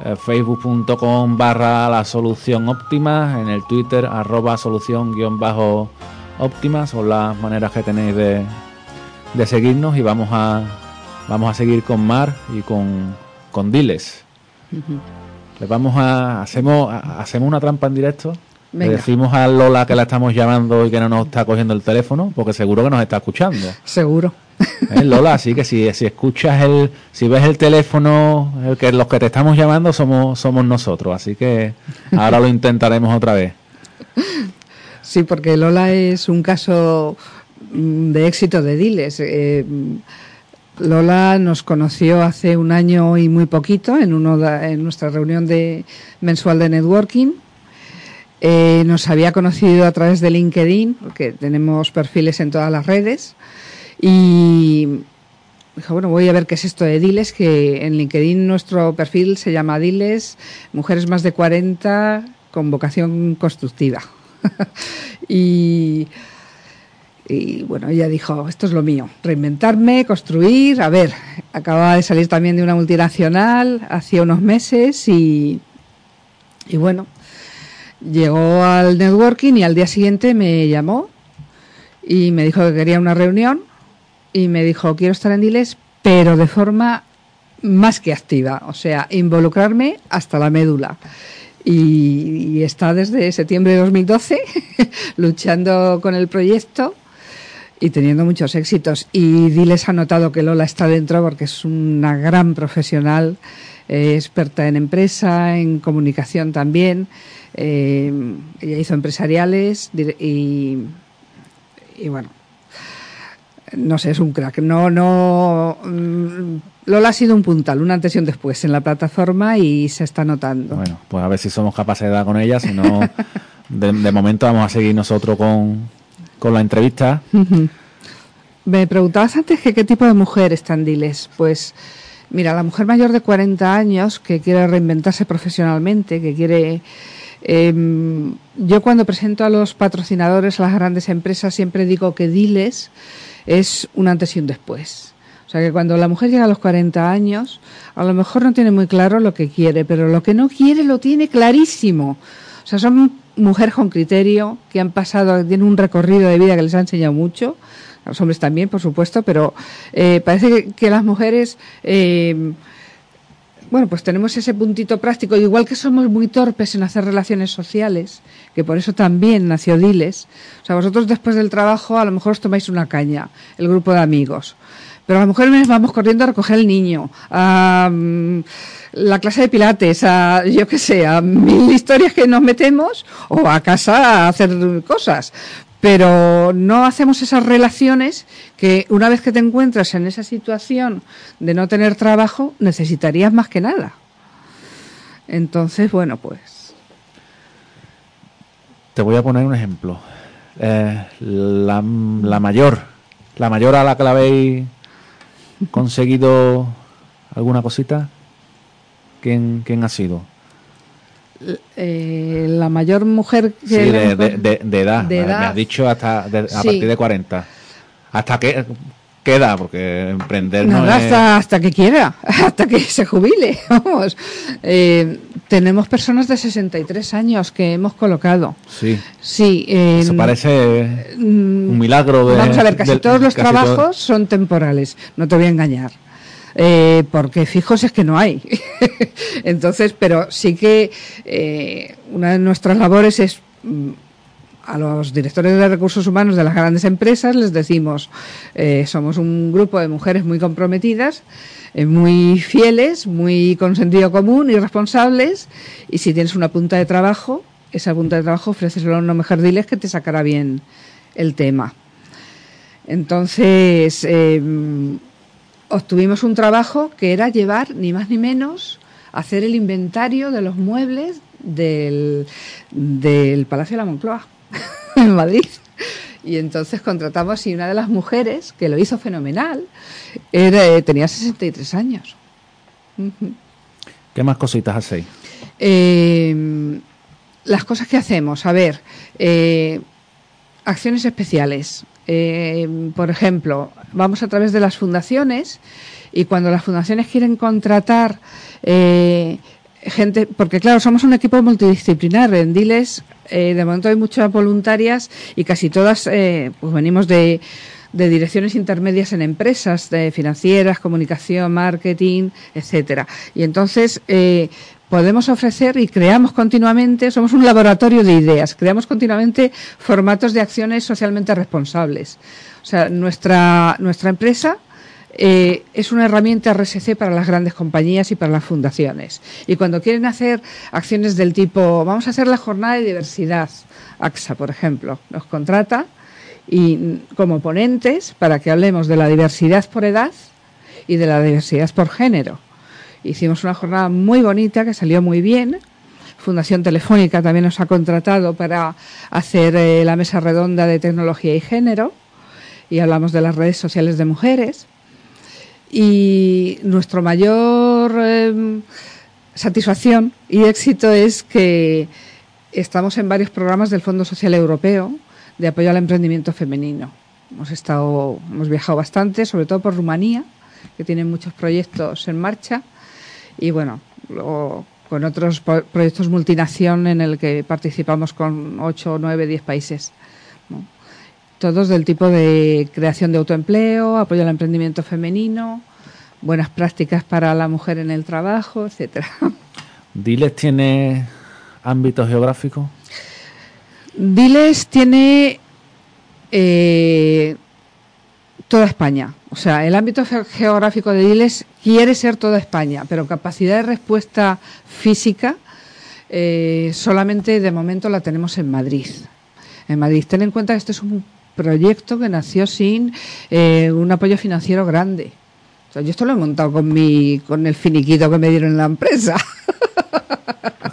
[SPEAKER 1] eh, facebook.com barra la solución óptima en el twitter arroba solución guion bajo óptima son las maneras que tenéis de, de seguirnos y vamos a vamos a seguir con Mar y con, con Diles les vamos a hacemos hacemos una trampa en directo le decimos a Lola que la estamos llamando y que no nos está cogiendo el teléfono porque seguro que nos está escuchando
[SPEAKER 2] Seguro.
[SPEAKER 1] ¿Eh, Lola así que si, si escuchas el si ves el teléfono el que los que te estamos llamando somos somos nosotros así que ahora lo intentaremos otra vez
[SPEAKER 2] Sí, porque Lola es un caso mm, de éxito de Diles. Eh, Lola nos conoció hace un año y muy poquito en, en nuestra reunión de, mensual de networking. Eh, nos había conocido a través de LinkedIn, porque tenemos perfiles en todas las redes. Y dijo, bueno, voy a ver qué es esto de Diles, que en LinkedIn nuestro perfil se llama Diles, Mujeres más de 40 con vocación constructiva. y, Y bueno, ella dijo, esto es lo mío, reinventarme, construir. A ver, acababa de salir también de una multinacional hacía unos meses y, y bueno, llegó al networking y al día siguiente me llamó y me dijo que quería una reunión y me dijo, quiero estar en Diles, pero de forma más que activa, o sea, involucrarme hasta la médula. Y, está desde septiembre de 2012 luchando con el proyecto y teniendo muchos éxitos. Y Diles ha notado que Lola está dentro porque es una gran profesional, eh, experta en empresa, en comunicación también. Eh, ella hizo empresariales y, y bueno, no sé, es un crack. No, no. Mm, Lola ha sido un puntal, una antes y un después en la plataforma y se está notando.
[SPEAKER 1] Bueno, pues a ver si somos capaces de dar con ella, si no, de, momento vamos a seguir nosotros con, con la entrevista.
[SPEAKER 2] Me preguntabas antes que qué tipo de mujer están Diles. Pues mira, la mujer mayor de 40 años que quiere reinventarse profesionalmente, que quiere em, yo cuando presento a los patrocinadores, a las grandes empresas, siempre digo que diles es un antes y un después. O sea que cuando la mujer llega a los 40 años, a lo mejor no tiene muy claro lo que quiere, pero lo que no quiere lo tiene clarísimo. Sea, son mujeres con criterio, que han pasado, tienen un recorrido de vida que les ha enseñado mucho, a los hombres también, por supuesto, pero eh, parece que, las mujeres... Eh, bueno, pues tenemos ese puntito práctico, igual que somos muy torpes en hacer relaciones sociales, que por eso también nació Diles. O sea, vosotros después del trabajo a lo mejor os tomáis una caña, el grupo de amigos. Pero a mejor nos vamos corriendo a recoger el niño, a mm, la clase de pilates, a yo qué sé, a mil historias que nos metemos, o a casa a hacer cosas pero no hacemos esas relaciones que una vez que te encuentras en esa situación de no tener trabajo, necesitarías más que nada. Entonces, bueno, pues.
[SPEAKER 1] Te voy a poner un ejemplo. Eh, la, mayor, la mayor a la que la habéis conseguido alguna cosita, ¿quién, quién ha sido?
[SPEAKER 2] eh, la mayor mujer que...
[SPEAKER 1] Sí, de, de, edad, me, has dicho hasta a partir de 40. ¿Hasta qué, qué edad? Porque emprender no
[SPEAKER 2] hasta, hasta que quiera, hasta que se jubile, vamos. Eh, tenemos personas de 63 años que hemos colocado.
[SPEAKER 1] Sí.
[SPEAKER 2] Sí.
[SPEAKER 1] Eso parece un milagro de...
[SPEAKER 2] Vamos a ver, casi todos los trabajos son temporales, no te voy a engañar. Eh, porque fijos es que no hay. Entonces, pero sí que eh, una de nuestras labores es mm, a los directores de recursos humanos de las grandes empresas les decimos, eh, somos un grupo de mujeres muy comprometidas, muy fieles, muy con sentido común y responsables, y si tienes una punta de trabajo, esa punta de trabajo ofréceselo a una mujer diles que te sacará bien el tema. Entonces, obtuvimos un trabajo que era llevar ni más ni menos hacer el inventario de los muebles del, del Palacio de la Moncloa en Madrid. Y entonces contratamos y una de las mujeres que lo hizo fenomenal era, tenía 63 años.
[SPEAKER 1] ¿Qué más cositas hacéis?
[SPEAKER 2] Eh, las cosas que hacemos, a ver, eh, acciones especiales. Eh, por ejemplo, vamos a través de las fundaciones y cuando las fundaciones quieren contratar eh, gente, porque claro, somos un equipo multidisciplinar, en Diles eh, de momento hay muchas voluntarias y casi todas pues venimos de, de direcciones intermedias en empresas de financieras, comunicación, marketing, etcétera. Y entonces podemos ofrecer y creamos continuamente, somos un laboratorio de ideas, creamos continuamente formatos de acciones socialmente responsables. O sea, nuestra, nuestra empresa eh, es una herramienta RSC para las grandes compañías y para las fundaciones. Y cuando quieren hacer acciones del tipo, vamos a hacer la jornada de diversidad, AXA, por ejemplo, nos contrata y como ponentes para que hablemos de la diversidad por edad y de la diversidad por género. Hicimos una jornada muy bonita que salió muy bien. Fundación Telefónica también nos ha contratado para hacer eh, la mesa redonda de tecnología y género y hablamos de las redes sociales de mujeres. Y nuestro mayor em, satisfacción y éxito es que estamos en varios programas del Fondo Social Europeo de apoyo al emprendimiento femenino. hemos estado, hemos viajado bastante, sobre todo por Rumanía, que tiene muchos proyectos en marcha, y bueno, luego con otros proyectos multinación en el que participamos con 8, 9, 10 países. Todos del tipo de creación de autoempleo, apoyo al emprendimiento femenino, buenas prácticas para la mujer en el trabajo, etcétera.
[SPEAKER 1] ¿Diles tiene ámbito geográfico?
[SPEAKER 2] Diles tiene eh, toda España. O sea, el ámbito ge- geográfico de Diles quiere ser toda España, pero capacidad de respuesta física eh, solamente de momento la tenemos en Madrid. En Madrid, ten en cuenta que este es un proyecto que nació sin eh, un apoyo financiero grande. O sea, yo esto lo he montado con mi, con el finiquito que me dieron en la empresa.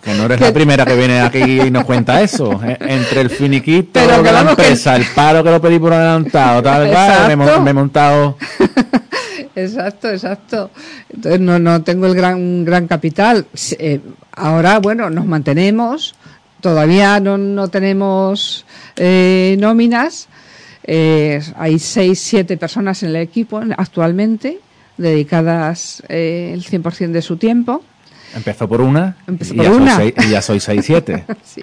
[SPEAKER 1] Que no eres la primera que viene aquí y nos cuenta eso. Eh, Entre el finiquito
[SPEAKER 2] Pero
[SPEAKER 1] de la
[SPEAKER 2] que-
[SPEAKER 1] empresa, el paro que lo pedí por adelantado, tal, tal, me, he me montado.
[SPEAKER 2] Exacto, exacto. Entonces no, no tengo el gran, gran capital. Eh, ahora, bueno, nos mantenemos. Todavía no, no tenemos eh, nóminas. Eh, hay seis, siete personas en el equipo actualmente dedicadas eh, el 100% de su tiempo.
[SPEAKER 1] Empezó por una,
[SPEAKER 2] Empezó
[SPEAKER 1] y,
[SPEAKER 2] por
[SPEAKER 1] ya soy seis- y ya soy 6, 7.
[SPEAKER 2] Sí,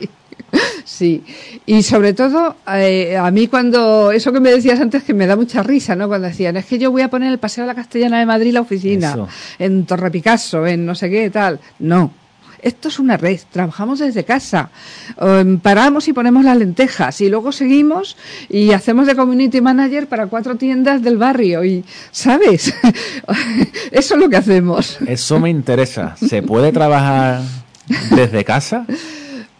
[SPEAKER 2] sí. Y sobre todo, eh, a mí cuando, eso que me decías antes que me da mucha risa, ¿no? Cuando decían, es que yo voy a poner el Paseo de la Castellana de Madrid la oficina,
[SPEAKER 1] Eso.
[SPEAKER 2] en Torre Picasso, en no sé qué, tal. No. Esto es una red, trabajamos desde casa, Em, paramos y ponemos las lentejas y luego seguimos y hacemos de community manager para cuatro tiendas del barrio y, ¿sabes? Eso es lo que hacemos.
[SPEAKER 1] Eso me interesa. ¿Se puede trabajar desde casa?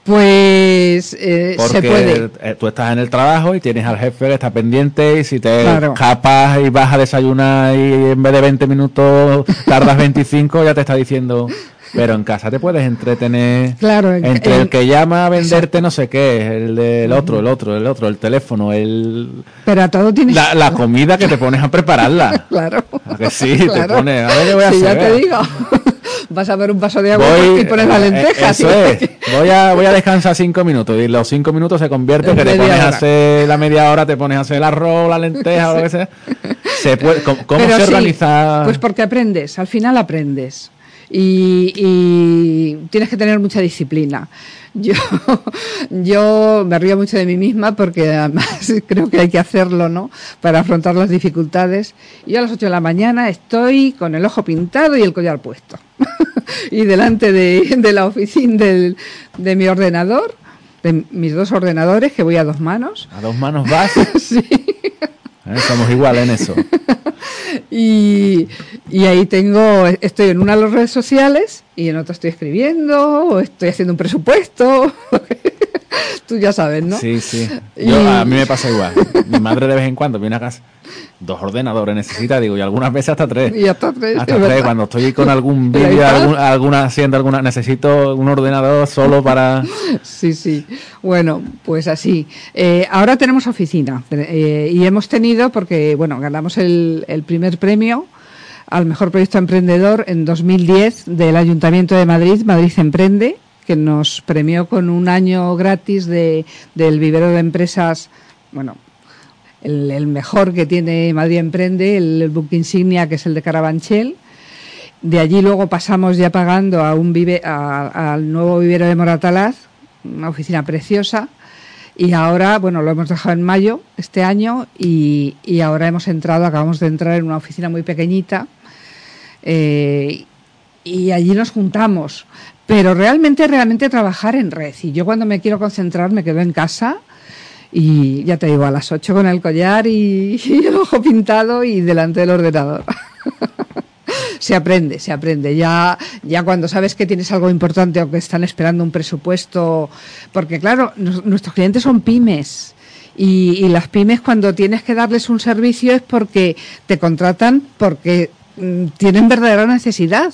[SPEAKER 2] Pues eh,
[SPEAKER 1] Porque
[SPEAKER 2] se puede.
[SPEAKER 1] eh, tú estás en el trabajo y tienes al jefe que está pendiente y si te
[SPEAKER 2] Claro.
[SPEAKER 1] escapas y vas a desayunar y en vez de 20 minutos tardas 25, ya te está diciendo... Pero en casa te puedes entretener
[SPEAKER 2] Claro, en-
[SPEAKER 1] entre
[SPEAKER 2] en-
[SPEAKER 1] el que llama a venderte no sé qué, el del otro, el otro, el otro, el teléfono, el
[SPEAKER 2] Pero a todo tienes
[SPEAKER 1] la, la comida que te pones a prepararla.
[SPEAKER 2] Claro.
[SPEAKER 1] ¿A que sí?
[SPEAKER 2] Claro.
[SPEAKER 1] Te pones, a ver, yo voy a
[SPEAKER 2] Sí, ya te digo. Vas a ver un vaso de agua
[SPEAKER 1] Voy,
[SPEAKER 2] y pones las
[SPEAKER 1] eh,
[SPEAKER 2] lentejas.
[SPEAKER 1] Eso es. Voy a, voy a descansar cinco minutos y los cinco minutos se convierte
[SPEAKER 2] En
[SPEAKER 1] que te pones a hacer la media hora, te pones a hacer el arroz, la lenteja o lo que sea. Se puede, ¿Cómo, se
[SPEAKER 2] sí,
[SPEAKER 1] organiza?
[SPEAKER 2] Pues porque aprendes, al final aprendes. Y, y tienes que tener mucha disciplina. Yo, yo me río mucho de mí misma porque además creo que hay que hacerlo, ¿no? Para afrontar las dificultades. Yo a las 8 de la mañana estoy con el ojo pintado y el collar puesto. y delante de, de la oficina del- de mi ordenador, de mis dos ordenadores, que voy a dos manos.
[SPEAKER 1] A dos manos vas.
[SPEAKER 2] sí.
[SPEAKER 1] Eh, Somos iguales en eso.
[SPEAKER 2] Y, y ahí tengo, estoy en una de las redes sociales y en otra estoy escribiendo, o estoy haciendo un presupuesto. Tú ya sabes, ¿no?
[SPEAKER 1] Sí, sí. Yo,
[SPEAKER 2] Y-
[SPEAKER 1] A mí me pasa igual. Mi madre de vez en cuando viene a casa. Dos ordenadores necesita, digo, y algunas veces hasta tres.
[SPEAKER 2] Y hasta tres,
[SPEAKER 1] Hasta
[SPEAKER 2] es
[SPEAKER 1] tres.
[SPEAKER 2] verdad.
[SPEAKER 1] Cuando estoy con algún vídeo, alguna haciendo alguna, necesito un ordenador solo para.
[SPEAKER 2] Sí, sí. Bueno, pues así. Eh, ahora tenemos oficina eh, y hemos tenido, porque, bueno, ganamos el, el primer premio al mejor proyecto emprendedor en 2010 del Ayuntamiento de Madrid, Madrid Emprende, que nos premió con un año gratis de, del vivero de empresas, bueno, el, mejor que tiene Madrid Emprende, el, el book insignia, que es el de Carabanchel. De allí luego pasamos ya pagando a un vive, a- al nuevo vivero de Moratalaz, una oficina preciosa. Y ahora, bueno, lo hemos dejado en mayo este año y, y ahora hemos entrado, acabamos de entrar en una oficina muy pequeñita eh, y allí nos juntamos. Pero realmente, realmente trabajar en red. Y yo cuando me quiero concentrar me quedo en casa y ya te digo, a las 8 con el collar y, y el ojo pintado y delante del ordenador. se aprende, se aprende. Ya, ya cuando sabes que tienes algo importante o que están esperando un presupuesto, porque claro, nuestros clientes son pymes. Y, y las pymes cuando tienes que darles un servicio es porque te contratan porque tienen verdadera necesidad.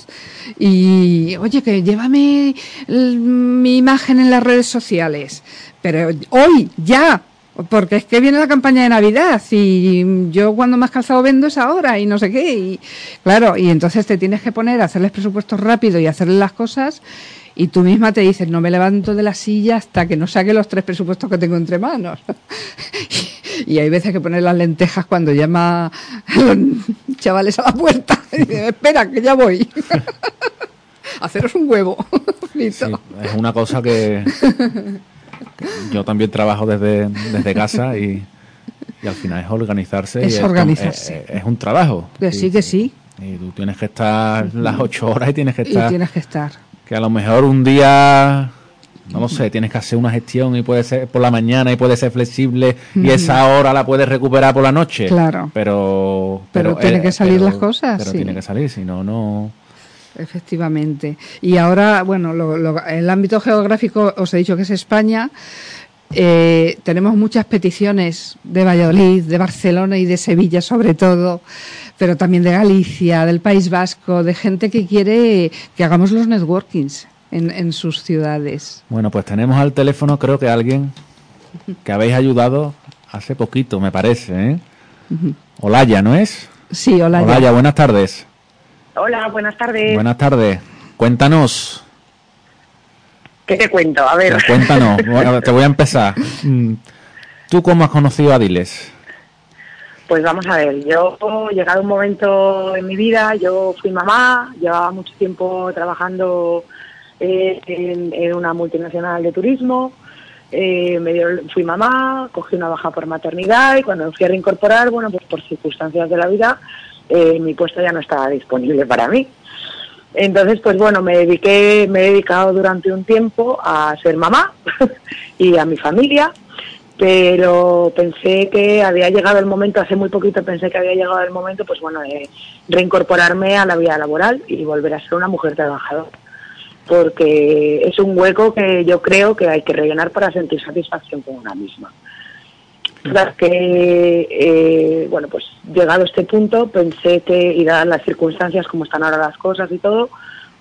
[SPEAKER 2] Y oye, que llévame el- mi imagen en las redes sociales. Pero hoy, ya, porque es que viene la campaña de Navidad y yo cuando más calzado vendo es ahora y no sé qué. Y claro, y entonces te tienes que poner a hacerles presupuestos rápido y hacerles las cosas y tú misma te dices, no me levanto de la silla hasta que no saque los tres presupuestos que tengo entre manos. y hay veces que poner las lentejas cuando llama a los chavales a la puerta. Y espera, que ya voy. Haceros un huevo.
[SPEAKER 1] Sí, es una cosa que, que yo también trabajo desde, desde casa y, y al final es organizarse. y
[SPEAKER 2] Es organizarse.
[SPEAKER 1] Es, es un trabajo.
[SPEAKER 2] Que sí, que sí.
[SPEAKER 1] Y tú tienes que estar las ocho horas y tienes que
[SPEAKER 2] Y
[SPEAKER 1] estar.
[SPEAKER 2] tienes que estar.
[SPEAKER 1] Que a lo mejor un día, no lo sé, tienes que hacer una gestión y puede ser por la mañana y puede ser flexible y esa hora la puedes recuperar por la noche.
[SPEAKER 2] Claro.
[SPEAKER 1] Pero.
[SPEAKER 2] Pero tiene que salir las cosas,
[SPEAKER 1] Pero
[SPEAKER 2] sí.
[SPEAKER 1] tiene que salir, si no, no.
[SPEAKER 2] Efectivamente. Y ahora, bueno, lo- lo- el ámbito geográfico, os he dicho que es España. Eh, tenemos muchas peticiones de Valladolid, de Barcelona y de Sevilla sobre todo, pero también de Galicia, del País Vasco, de gente que quiere que hagamos los networkings en, en sus ciudades.
[SPEAKER 1] Bueno, pues tenemos al teléfono, creo que alguien que habéis ayudado hace poquito, me parece, ¿eh? Olaya, ¿no es?
[SPEAKER 2] Sí, hola.
[SPEAKER 1] Olaya, buenas tardes.
[SPEAKER 8] Hola, buenas tardes.
[SPEAKER 1] Buenas tardes. Cuéntanos,
[SPEAKER 8] ¿Qué te cuento? A ver.
[SPEAKER 1] cuéntanos. Bueno, te voy a empezar. Mm, ¿Tú cómo has conocido a Diles?
[SPEAKER 8] Pues vamos a ver, yo llegado un momento en mi vida, yo fui mamá, llevaba mucho tiempo trabajando eh, en, en una multinacional de turismo, eh, me dio- fui mamá, cogí una baja por maternidad y cuando me fui a reincorporar, bueno, pues por circunstancias de la vida, eh, mi puesto ya no estaba disponible para mí. Entonces, pues bueno, me dediqué, me he dedicado durante un tiempo a ser mamá y a mi familia, pero pensé que había llegado el momento, hace muy poquito pensé que había llegado el momento, pues bueno, de reincorporarme a la vida laboral y volver a ser una mujer trabajadora. Porque es un hueco que yo creo que hay que rellenar para sentir satisfacción con una misma. Total, que, eh, bueno, pues llegado a este punto, pensé que, y dadas las circunstancias como están ahora las cosas y todo,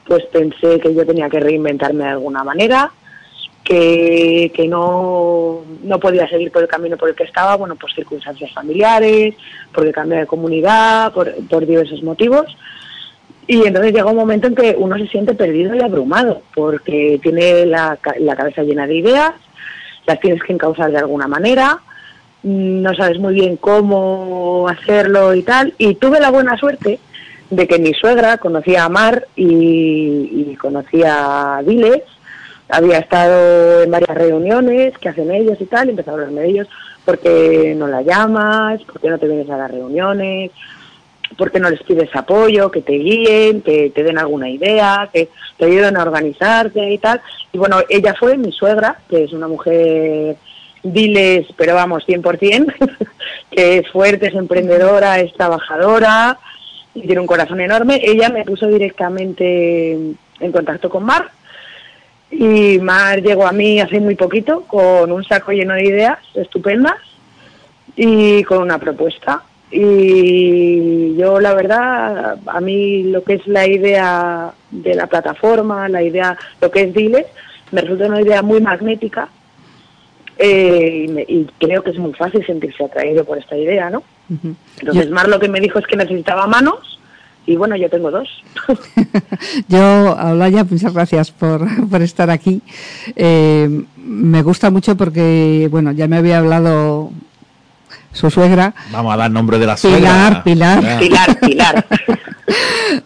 [SPEAKER 8] pues pensé que yo tenía que reinventarme de alguna manera, que, que no, no podía seguir por el camino por el que estaba, bueno, por circunstancias familiares, porque cambié de comunidad, por, por diversos motivos. Y entonces llega un momento en que uno se siente perdido y abrumado, porque tiene la, la cabeza llena de ideas, las tienes que encauzar de alguna manera, no sabes muy bien cómo hacerlo y tal. Y tuve la buena suerte de que mi suegra conocía a Mar y, conocía a Diles, había estado en varias reuniones que hacen ellos y tal, y empezó a hablarme de ellos, porque no la llamas, porque no te vienes a las reuniones, porque no les pides apoyo, que te guíen, que te den alguna idea, que te ayuden a organizarte y tal. Y bueno, ella fue mi suegra, que es una mujer diles, pero vamos, 100%, que es fuerte, es emprendedora, es trabajadora y tiene un corazón enorme. Ella me puso directamente en contacto con Mar y Mar llegó a mí hace muy poquito con un saco lleno de ideas estupendas y con una propuesta. Y yo, la verdad, a mí lo que es la idea de la plataforma, la idea, lo que es Diles, me resulta una idea muy magnética eh, y, me- y creo que es muy fácil sentirse atraído por esta idea, ¿no? Entonces, Mar lo que me dijo es que necesitaba manos y bueno, yo tengo dos.
[SPEAKER 2] Yo, Olaya, muchas gracias por, por estar aquí. Eh, me gusta mucho porque, bueno, ya me había hablado su suegra.
[SPEAKER 1] Vamos a dar nombre de la
[SPEAKER 2] Pilar,
[SPEAKER 1] suegra.
[SPEAKER 2] Pilar.
[SPEAKER 1] Ya.
[SPEAKER 8] Pilar, Pilar.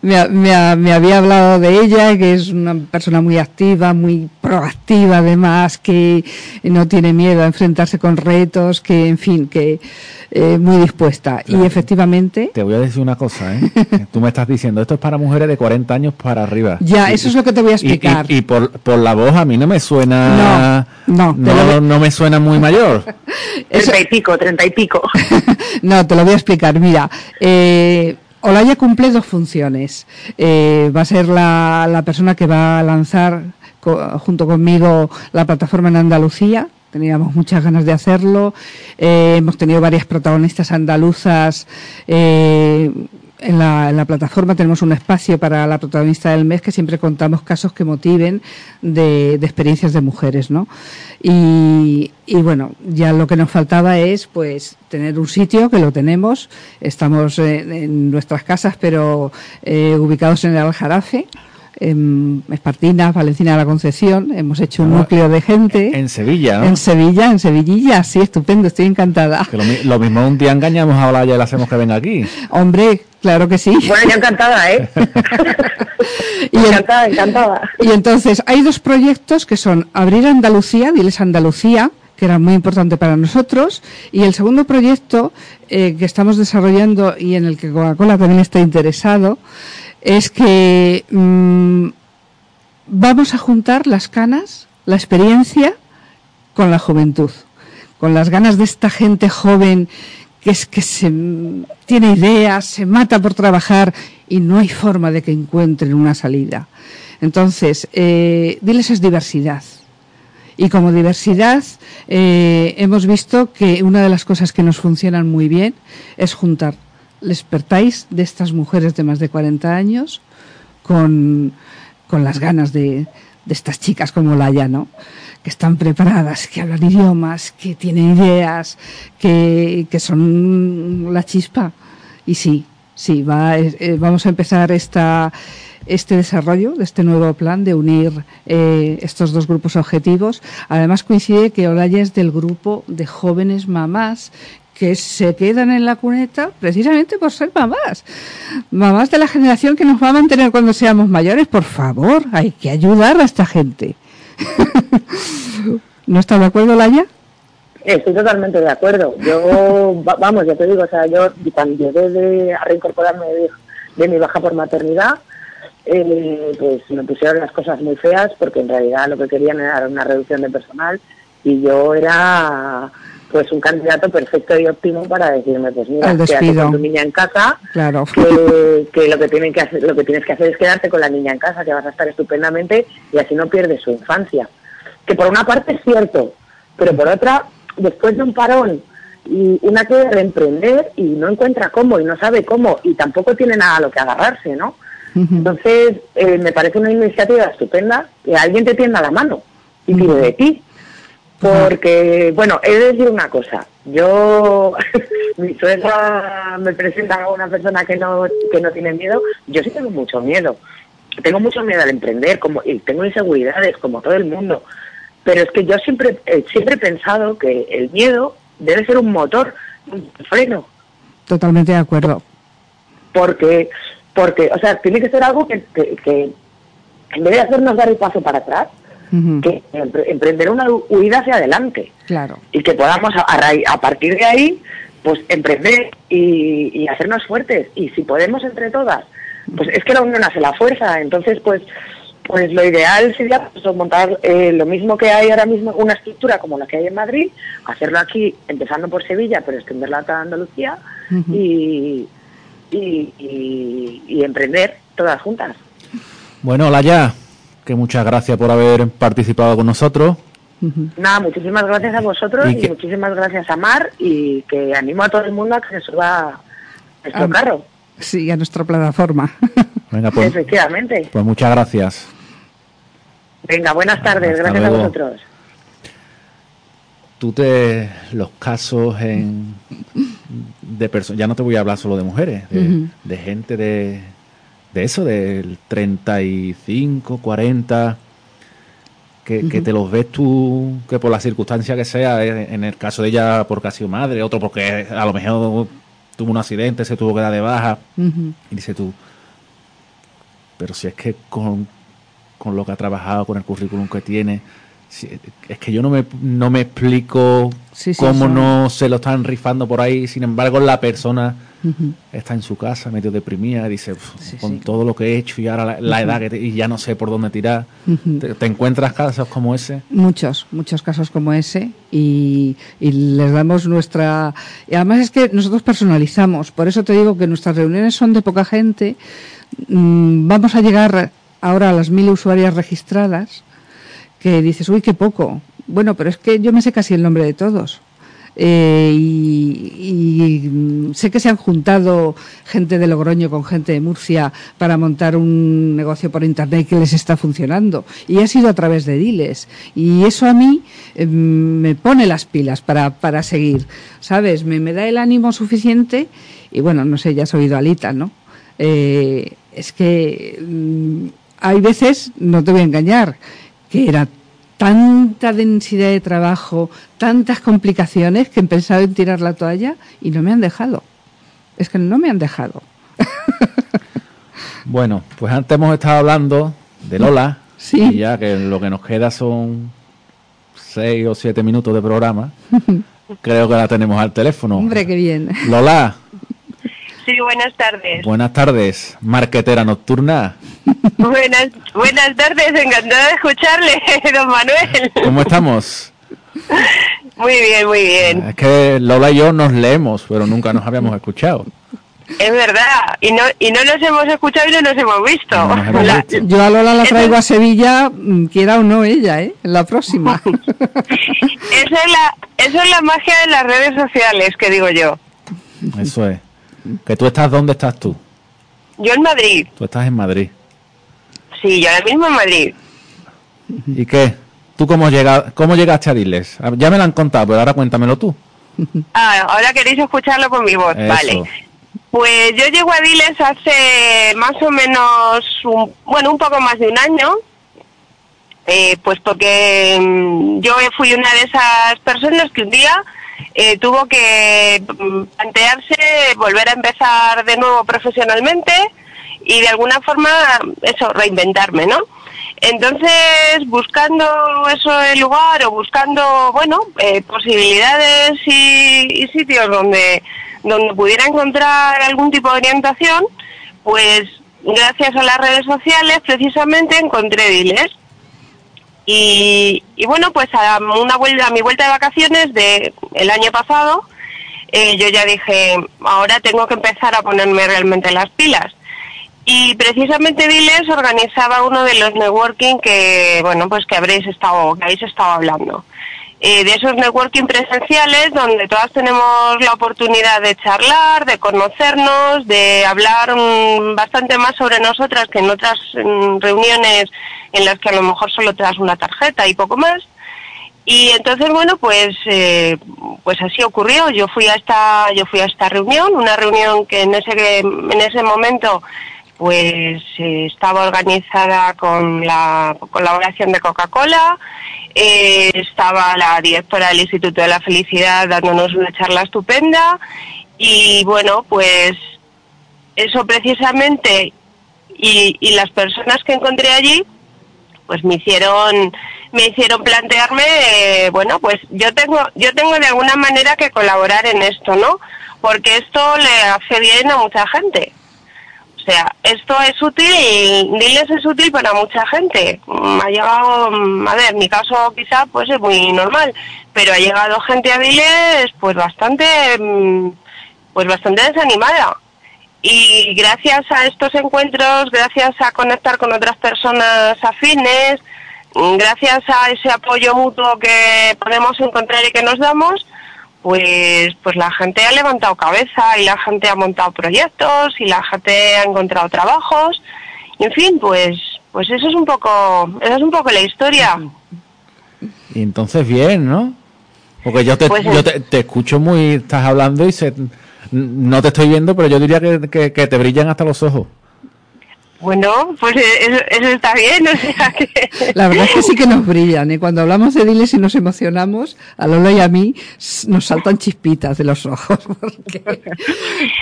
[SPEAKER 2] Me, ha- me ha- me había hablado de ella, que es una persona muy activa, muy proactiva además, que no tiene miedo a enfrentarse con retos, que en fin, que eh, muy dispuesta. Y efectivamente,
[SPEAKER 1] Te voy a decir una cosa, ¿eh? Tú me estás diciendo, esto es para mujeres de 40 años para arriba.
[SPEAKER 2] ya,
[SPEAKER 1] Y-
[SPEAKER 2] eso es lo que te voy a explicar.
[SPEAKER 1] Y, y por, por la voz a mí no me suena...
[SPEAKER 2] No, no, te
[SPEAKER 1] no,
[SPEAKER 2] lo-
[SPEAKER 1] no me suena muy mayor.
[SPEAKER 8] Treinta y pico, treinta y pico.
[SPEAKER 2] No, te lo voy a explicar. Mira, eh, Olaya cumple dos funciones. Eh, va a ser la, persona que va a lanzar junto conmigo la plataforma en Andalucía. Teníamos muchas ganas de hacerlo. Eh, hemos tenido varias protagonistas andaluzas. eh, en la, en la plataforma tenemos un espacio para la protagonista del mes que siempre contamos casos que motiven de, experiencias de mujeres, ¿no? Y, y bueno, ya lo que nos faltaba es pues tener un sitio que lo tenemos. Estamos en, en nuestras casas, pero eh, ubicados en el Aljarafe. En Espartina, Valencina de la Concepción, hemos hecho un núcleo de gente.
[SPEAKER 1] En Sevilla, ¿no?
[SPEAKER 2] En Sevilla, en Sevillilla, sí, estupendo, estoy encantada.
[SPEAKER 1] Que lo, mi- lo mismo un día engañamos a Olaya y le hacemos que venga aquí.
[SPEAKER 2] Hombre, claro que sí.
[SPEAKER 8] Bueno, yo encantada, ¿eh?
[SPEAKER 2] Y
[SPEAKER 8] encantada, encantada.
[SPEAKER 2] Y entonces hay dos proyectos que son Abrir Andalucía, Diles Andalucía, que era muy importante para nosotros, y el segundo proyecto eh, que estamos desarrollando y en el que Coca-Cola también está interesado es que mm, vamos a juntar las canas, la experiencia con la juventud, con las ganas de esta gente joven que es que se mm, tiene ideas, se mata por trabajar y no hay forma de que encuentren una salida. Entonces, eh, diles es diversidad. Y como diversidad, eh, hemos visto que una de las cosas que nos funcionan muy bien es juntar el expertise de estas mujeres de más de 40 años con, con las ganas de, de estas chicas como Laia, ¿no? Que están preparadas, que hablan idiomas, que tienen ideas, que, que son la chispa. Y sí, sí, va, eh, vamos a empezar esta, este desarrollo de este nuevo plan de unir eh, estos dos grupos objetivos. Además coincide que Olaya es del grupo de jóvenes mamás que se quedan en la cuneta precisamente por ser mamás. Mamás de la generación que nos va a mantener cuando seamos mayores. Por favor, hay que ayudar a esta gente. ¿No está de acuerdo, Laya?
[SPEAKER 8] Estoy totalmente de acuerdo. Yo, va- vamos, ya te digo, o sea, yo cuando llegué de, a reincorporarme de, de mi baja por maternidad, eh, pues me pusieron las cosas muy feas porque en realidad lo que querían era una reducción de personal y yo era pues un candidato perfecto y óptimo para decirme pues mira quédate con tu niña en casa
[SPEAKER 2] Claro.
[SPEAKER 8] que, que lo que tienen que hacer lo que tienes que hacer es quedarte con la niña en casa que vas a estar estupendamente y así no pierdes su infancia que por una parte es cierto pero por otra después de un parón y una quiere reemprender y no encuentra cómo y no sabe cómo y tampoco tiene nada a lo que agarrarse no entonces eh, me parece una iniciativa estupenda que alguien te tienda la mano y tire de ti porque, bueno, he de decir una cosa. Yo, mi suegra me presenta a una persona que no, que no tiene miedo. Yo sí tengo mucho miedo. Tengo mucho miedo al emprender como, y tengo inseguridades, como todo el mundo. Pero es que yo siempre, eh, siempre he pensado que el miedo debe ser un motor, un freno.
[SPEAKER 2] Totalmente de acuerdo.
[SPEAKER 8] Porque, porque o sea, tiene que ser algo que, que, que en vez de hacernos dar el paso para atrás, que empre- emprender una hu- huida hacia adelante.
[SPEAKER 2] Claro.
[SPEAKER 8] y que podamos a, a partir de ahí pues emprender y, y hacernos fuertes y si podemos entre todas pues es que la unión hace la fuerza entonces pues pues lo ideal sería pues, montar eh, lo mismo que hay ahora mismo una estructura como la que hay en Madrid hacerlo aquí empezando por Sevilla pero extenderla a toda Andalucía y, y, y- y emprender todas juntas
[SPEAKER 1] Bueno, Olaya, que muchas gracias por haber participado con nosotros.
[SPEAKER 8] Nada muchísimas gracias a vosotros
[SPEAKER 1] Y
[SPEAKER 8] y,
[SPEAKER 1] que-
[SPEAKER 8] muchísimas gracias a Mar y que animo a todo el mundo a que se suba a nuestro
[SPEAKER 2] Ah,
[SPEAKER 8] carro
[SPEAKER 2] Sí, a nuestra plataforma.
[SPEAKER 1] Venga, pues,
[SPEAKER 8] Efectivamente.
[SPEAKER 1] pues muchas gracias.
[SPEAKER 8] Venga, buenas tardes.
[SPEAKER 1] Hasta
[SPEAKER 8] Gracias
[SPEAKER 1] luego.
[SPEAKER 8] a vosotros.
[SPEAKER 1] Tú te. Los casos en. De personas. Ya no te voy a hablar solo de mujeres, de, gente de. De eso, del 35, 40. Que, que te los ves tú, que por la circunstancia que sea, eh, en el caso de ella porque ha sido madre, otro porque a lo mejor tuvo un accidente, se tuvo que dar de baja,
[SPEAKER 2] Ujú.
[SPEAKER 1] y dice tú, pero si es que con, con lo que ha trabajado, con el currículum que tiene, es que yo no me, no me explico
[SPEAKER 2] Sí, sí,
[SPEAKER 1] cómo no se lo están rifando por ahí. Sin embargo, la persona está en su casa, medio deprimida, dice, "Uf,
[SPEAKER 2] Sí,
[SPEAKER 1] con todo lo que he hecho y ahora la, la edad que te- y ya no sé por dónde tirar.
[SPEAKER 2] Ujú.
[SPEAKER 1] ¿Te, te encuentras casos como ese?
[SPEAKER 2] Muchos, muchos casos como ese y, y les damos nuestra... Y además es que nosotros personalizamos, por eso te digo que nuestras reuniones son de poca gente. Mm, vamos a llegar ahora a las mil usuarias registradas que dices, uy, qué poco. Bueno, pero es que yo me sé casi el nombre de todos. Eh, y, y, mm, sé que se han juntado gente de Logroño con gente de Murcia para montar un negocio por internet que les está funcionando y ha sido a través de Diles y eso a mí eh, me pone las pilas para, para seguir, ¿sabes? Me, me da el ánimo suficiente y bueno, no sé, ya has oído a Alita, ¿no? Eh, es que mm, hay veces, no te voy a engañar, que era tanta densidad de trabajo, tantas complicaciones que he pensado en tirar la toalla y no me han dejado. Es que no me han dejado.
[SPEAKER 1] Bueno, pues antes hemos estado hablando de Lola.
[SPEAKER 2] Sí.
[SPEAKER 1] Y ya que lo que nos queda son seis o siete minutos de programa. Creo que la tenemos al teléfono.
[SPEAKER 2] Hombre, qué bien.
[SPEAKER 1] Lola,
[SPEAKER 3] Sí, buenas tardes.
[SPEAKER 1] buenas tardes. Marquetera nocturna.
[SPEAKER 3] Buenas, buenas tardes, encantada de escucharle, don Manuel.
[SPEAKER 1] ¿Cómo estamos?
[SPEAKER 3] Muy bien, muy bien.
[SPEAKER 1] Es que Lola y yo nos leemos, pero nunca nos habíamos escuchado.
[SPEAKER 3] Es verdad. Y no, y no nos hemos escuchado y no nos hemos visto.
[SPEAKER 1] No nos hemos
[SPEAKER 3] La-
[SPEAKER 1] visto.
[SPEAKER 2] Yo a Lola la traigo a Sevilla, mm, quiera o no ella, ¿eh? En la próxima.
[SPEAKER 3] Esa es la, esa es la magia de las redes sociales, que digo yo.
[SPEAKER 1] Eso es. Que tú estás, ¿dónde estás tú?
[SPEAKER 3] Yo en Madrid.
[SPEAKER 1] Tú estás en Madrid.
[SPEAKER 3] Sí, yo ahora mismo en Madrid.
[SPEAKER 1] ¿Y qué? ¿Tú cómo, llega, cómo llegaste a Diles? Ah, Ya me lo han contado, pero ahora cuéntamelo tú.
[SPEAKER 3] Ah, ahora queréis escucharlo con mi voz.
[SPEAKER 1] Eso.
[SPEAKER 3] Vale. Pues yo llego a Diles hace más o menos, un- bueno, un poco más de un año. Eh, pues porque mm, yo fui una de esas personas que un día eh, tuvo que mm, plantearse volver a empezar de nuevo profesionalmente y de alguna forma eso reinventarme, ¿no? Entonces buscando eso el lugar o buscando bueno eh, posibilidades y, sitios donde donde pudiera encontrar algún tipo de orientación, pues gracias a las redes sociales precisamente encontré Diles. Y, y bueno, pues a una vuelta, a mi vuelta de vacaciones de el año pasado, eh, yo ya dije, ahora tengo que empezar a ponerme realmente las pilas. Y precisamente Diles organizaba uno de los networking que, bueno, pues que habréis estado, que habéis estado hablando. Eh, de esos networking presenciales donde todas tenemos la oportunidad de charlar, de conocernos, de hablar mm, bastante más sobre nosotras que en otras mm, reuniones en las que a lo mejor solo te das una tarjeta y poco más. Y entonces bueno pues eh, pues así ocurrió. Yo fui a esta yo fui a esta reunión, una reunión que en ese en ese momento pues eh, estaba organizada con la colaboración de Coca-Cola, eh, estaba la directora del Instituto de la Felicidad dándonos una charla estupenda y bueno, pues eso precisamente y, las personas que encontré allí pues me hicieron me hicieron plantearme eh, bueno pues yo tengo yo tengo de alguna manera que colaborar en esto no porque esto le hace bien a mucha gente o sea, esto es útil y Diles es útil para mucha gente. Mm, Ha llegado, mm, a ver, mi caso quizá pues es muy normal, pero ha llegado gente a Diles pues bastante, mm, pues bastante desanimada. Y gracias a estos encuentros, gracias a conectar con otras personas afines, gracias a ese apoyo mutuo que podemos encontrar y que nos damos, pues pues la gente ha levantado cabeza y la gente ha montado proyectos y la gente ha encontrado trabajos y en fin pues pues eso es un poco esa es un poco la historia
[SPEAKER 1] Y entonces bien, ¿no? Porque yo te,
[SPEAKER 3] Pues,
[SPEAKER 1] yo te, te escucho muy, estás hablando y se, no te estoy viendo, pero yo diría que, que- que te brillan hasta los ojos.
[SPEAKER 3] Bueno pues eh, eso, eso está bien o sea que
[SPEAKER 2] La verdad es que sí que nos brillan. Y cuando hablamos de Diles y nos emocionamos, a Lola y a mí nos saltan chispitas de los ojos. Porque,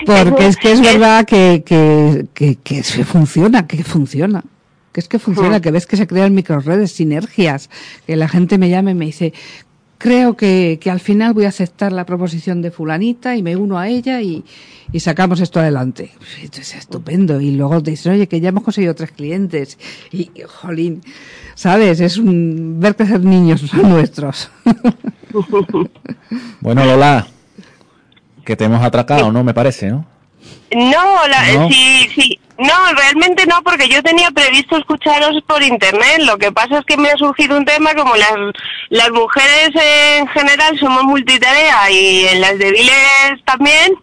[SPEAKER 2] porque es que es verdad que, que, que, que se funciona, que funciona. Que es que funciona, que ves que se crean microredes, sinergias. Que la gente me llama y me dice, creo que, que al final voy a aceptar la proposición de fulanita y me uno a ella y, y sacamos esto adelante. Esto es estupendo. Y luego te dicen, oye, que ya hemos conseguido tres clientes. Y, jolín, ¿sabes? Es un ver crecer niños nuestros.
[SPEAKER 1] Bueno, Lola, que te hemos atracado, ¿no? Me parece, ¿no?
[SPEAKER 3] No, la,
[SPEAKER 1] ¿No?
[SPEAKER 3] sí, sí. No, realmente no, porque yo tenía previsto escucharos por internet. Lo que pasa es que me ha surgido un tema como las, las mujeres en general somos multitarea y en las de Viles también,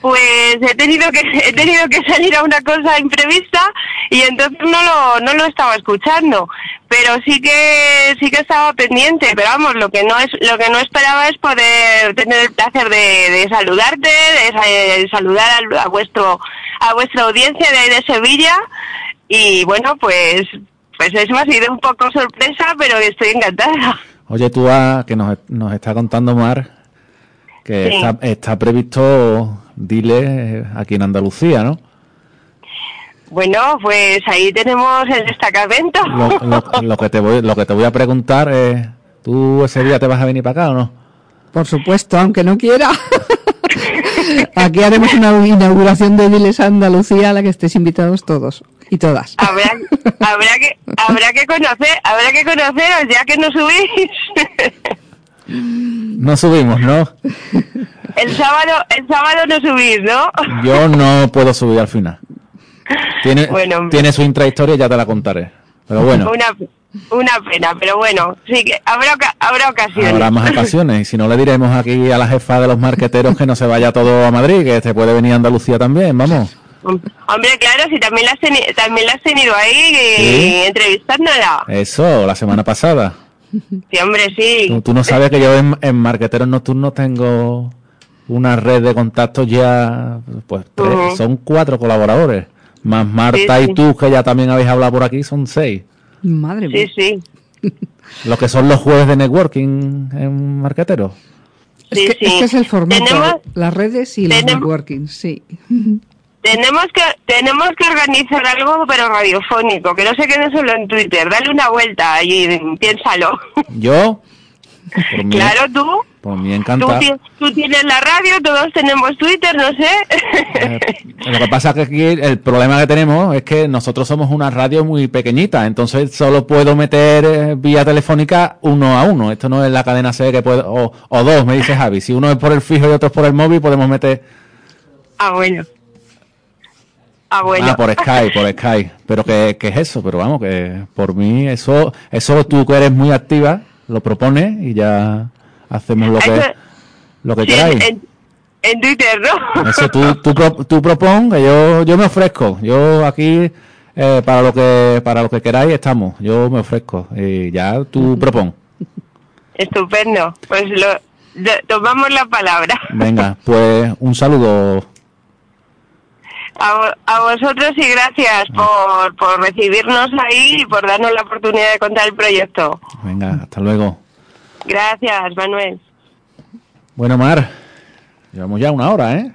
[SPEAKER 3] pues he tenido que he tenido que salir a una cosa imprevista y entonces no lo no lo estaba escuchando. Pero sí que sí que estaba pendiente, pero vamos, lo que no es lo que no esperaba es poder tener el placer de, de saludarte, de, sa- de saludar al- a, vuestro a vuestra audiencia de, ahí de Sevilla Y bueno, pues, pues eso ha sido un poco sorpresa, pero estoy encantada.
[SPEAKER 1] Oye, tú ah, que nos, nos está contando Mar que
[SPEAKER 3] Sí.
[SPEAKER 1] está, está previsto dile aquí en Andalucía, ¿no?
[SPEAKER 3] Bueno, pues ahí tenemos el destacamento.
[SPEAKER 1] Lo, lo- lo que te voy, lo que te voy a preguntar es, ¿tú ese día te vas a venir para acá o no?
[SPEAKER 2] Por supuesto, aunque no quiera. Aquí haremos una inauguración de Diles Andalucía a la que estéis invitados todos y todas.
[SPEAKER 3] Habrá, habrá que habrá que conocer, habrá que conoceros ya que no subís.
[SPEAKER 1] No subimos, ¿no?
[SPEAKER 3] El sábado, el sábado no subís, ¿no?
[SPEAKER 1] Yo no puedo subir al final. Tiene,
[SPEAKER 3] Bueno.
[SPEAKER 1] tiene su intrahistoria, ya te la contaré. Pero bueno,
[SPEAKER 3] Una, una pena, pero bueno, sí que habrá, habrá ocasiones.
[SPEAKER 1] habrá más ocasiones. Y si no, le diremos aquí a la jefa de los marqueteros que no se vaya todo a Madrid, que se puede venir a Andalucía también, vamos.
[SPEAKER 3] Hombre, claro, si también la has, también la has tenido ahí
[SPEAKER 1] Sí.
[SPEAKER 3] entrevistándola.
[SPEAKER 1] Eso, la semana pasada.
[SPEAKER 3] Sí, hombre, sí.
[SPEAKER 1] Tú, tú no sabes que yo en, en Marqueteros Nocturnos tengo una red de contactos ya, pues tres- son cuatro colaboradores. Más Marta
[SPEAKER 3] Sí,
[SPEAKER 1] y
[SPEAKER 3] sí.
[SPEAKER 1] tú, que ya también habéis hablado por aquí, son seis.
[SPEAKER 2] Madre mía.
[SPEAKER 3] Sí, sí.
[SPEAKER 1] Los que son los jueves de networking en Marqueteros.
[SPEAKER 2] Es, que, es que es el formato,
[SPEAKER 3] Tenemos-
[SPEAKER 2] las redes y los networking, sí.
[SPEAKER 3] Tenemos que tenemos que organizar algo, pero radiofónico, que no se quede solo en Twitter. Dale una vuelta y piénsalo.
[SPEAKER 1] Yo, por mí,
[SPEAKER 3] claro, tú.
[SPEAKER 1] por mí encantado.
[SPEAKER 3] tú tienes la radio, todos tenemos Twitter, no sé.
[SPEAKER 1] Eh, Lo que pasa es que aquí el problema que tenemos es que nosotros somos una radio muy pequeñita, entonces solo puedo meter eh, vía telefónica uno a uno. Esto no es la cadena C que puedo, o, o dos, me dice Javi. Si uno es por el fijo y otro es por el móvil, podemos meter
[SPEAKER 3] ah, bueno. Ah, bueno.
[SPEAKER 1] ah, por Skype, por Skype. Pero que, que es eso, pero vamos, que por mí eso, eso tú que eres muy activa, lo propones y ya hacemos lo que,
[SPEAKER 3] Eso-
[SPEAKER 1] lo que
[SPEAKER 3] Sí,
[SPEAKER 1] queráis.
[SPEAKER 3] en, en Twitter, ¿no?
[SPEAKER 1] Eso tú, tú, tú propon, que yo, yo me ofrezco. Yo aquí, eh, para lo que para lo que queráis, estamos. Yo me ofrezco. Y ya tú propon.
[SPEAKER 3] Estupendo. Pues lo, tomamos la palabra.
[SPEAKER 1] Venga, pues un saludo.
[SPEAKER 3] A, vo- a vosotros y gracias por, por recibirnos ahí y por darnos la oportunidad de contar el proyecto.
[SPEAKER 1] Venga, hasta luego.
[SPEAKER 3] Gracias, Manuel.
[SPEAKER 1] Bueno, Mar, llevamos ya una hora, ¿eh?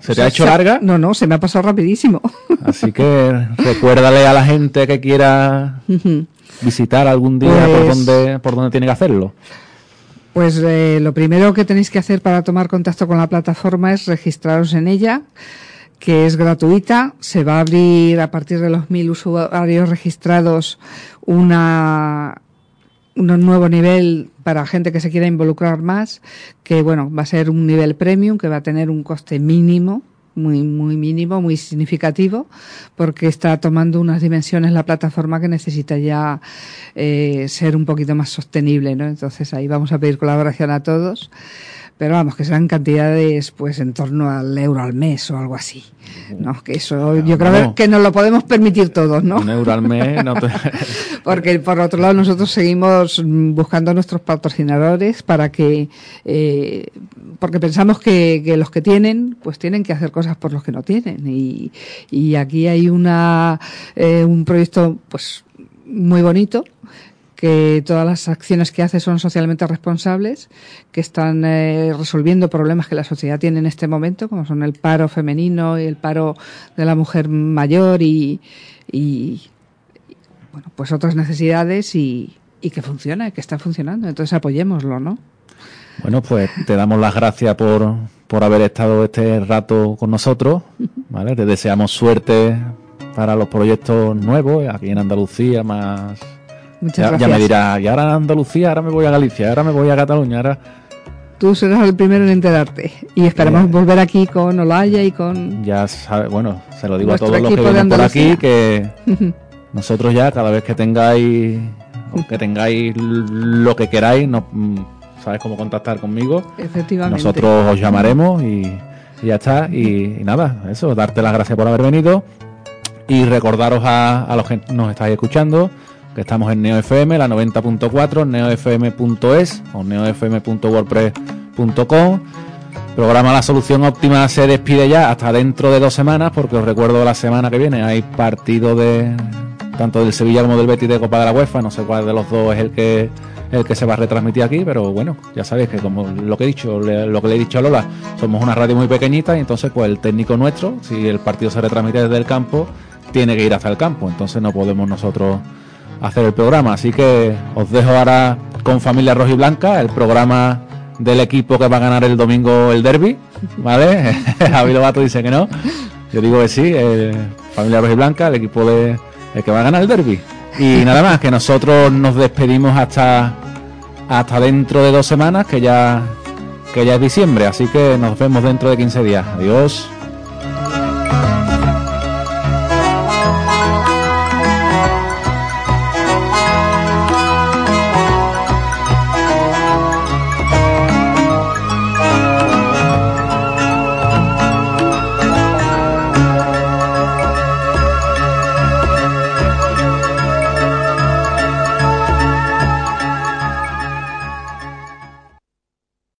[SPEAKER 1] ¿Se te ha hecho larga?
[SPEAKER 2] No, no, se me ha pasado rapidísimo.
[SPEAKER 1] Así que recuérdale a la gente que quiera visitar algún día por
[SPEAKER 2] Pues-
[SPEAKER 1] donde por donde tiene que hacerlo.
[SPEAKER 2] Pues eh, lo primero que tenéis que hacer para tomar contacto con la plataforma es registraros en ella, que es gratuita. Se va a abrir a partir de los mil usuarios registrados una un nuevo nivel para gente que se quiera involucrar más, que bueno, va a ser un nivel premium que va a tener un coste mínimo, muy muy mínimo, muy significativo, porque está tomando unas dimensiones la plataforma que necesita ya eh, ser un poquito más sostenible, ¿no? Entonces ahí vamos a pedir colaboración a todos. Pero vamos, que serán cantidades pues en torno al euro al mes o algo así. ¿no? Que eso yo creo que nos lo podemos permitir todos, ¿no?
[SPEAKER 1] Un euro al mes no te-
[SPEAKER 2] Porque por otro lado nosotros seguimos buscando nuestros patrocinadores para que, eh, porque pensamos que, que los que tienen, pues tienen que hacer cosas por los que no tienen. Y, y aquí hay una, eh, un proyecto, pues, muy bonito que todas las acciones que hace son socialmente responsables, que están eh, resolviendo problemas que la sociedad tiene en este momento, como son el paro femenino y el paro de la mujer mayor y, y bueno, pues otras necesidades y, y que funciona, que está funcionando. Entonces apoyémoslo, ¿no?
[SPEAKER 1] Bueno, pues te damos las gracias por, por haber estado este rato con nosotros, ¿vale? Te deseamos suerte para los proyectos nuevos aquí en Andalucía, más...
[SPEAKER 2] Muchas
[SPEAKER 1] ya, me dirás, y ahora Andalucía, ahora me voy a Galicia, ahora me voy a Cataluña, ahora...
[SPEAKER 2] Tú serás el primero en enterarte. Y esperamos
[SPEAKER 1] Eh.
[SPEAKER 2] volver aquí con Olaya y con...
[SPEAKER 1] Ya sabe, bueno, se lo digo a todos los que vienen por aquí que nosotros ya cada vez que tengáis que tengáis lo que queráis, no, mm, sabes cómo contactar conmigo.
[SPEAKER 2] Efectivamente.
[SPEAKER 1] Nosotros os llamaremos y, y ya está. Y, y nada, eso, darte las gracias por haber venido y recordaros a, a los que nos estáis escuchando que estamos en NeoFM, la 90.4, neofm.es o neofm.wordpress.com programa La Solución Óptima se despide ya hasta dentro de dos semanas, porque os recuerdo la semana que viene hay partido de tanto del Sevilla como del Betis de Copa de la UEFA, no sé cuál de los dos es el que el que se va a retransmitir aquí, pero bueno, ya sabéis que como lo que he dicho, lo que le he dicho a Lola, somos una radio muy pequeñita y entonces pues el técnico nuestro, si el partido se retransmite desde el campo, tiene que ir hacia el campo, entonces no podemos nosotros hacer el programa, así que os dejo ahora con Familia Roja y Blanca, el programa del equipo que va a ganar el domingo el derby, ¿vale? Javi Lobato dice que no, yo digo que sí, Familia Roja y Blanca, el equipo de el que va a ganar el derby. Y nada más, que nosotros nos despedimos hasta, hasta dentro de dos semanas, que ya, que ya es diciembre, así que nos vemos dentro de 15 días. Adiós.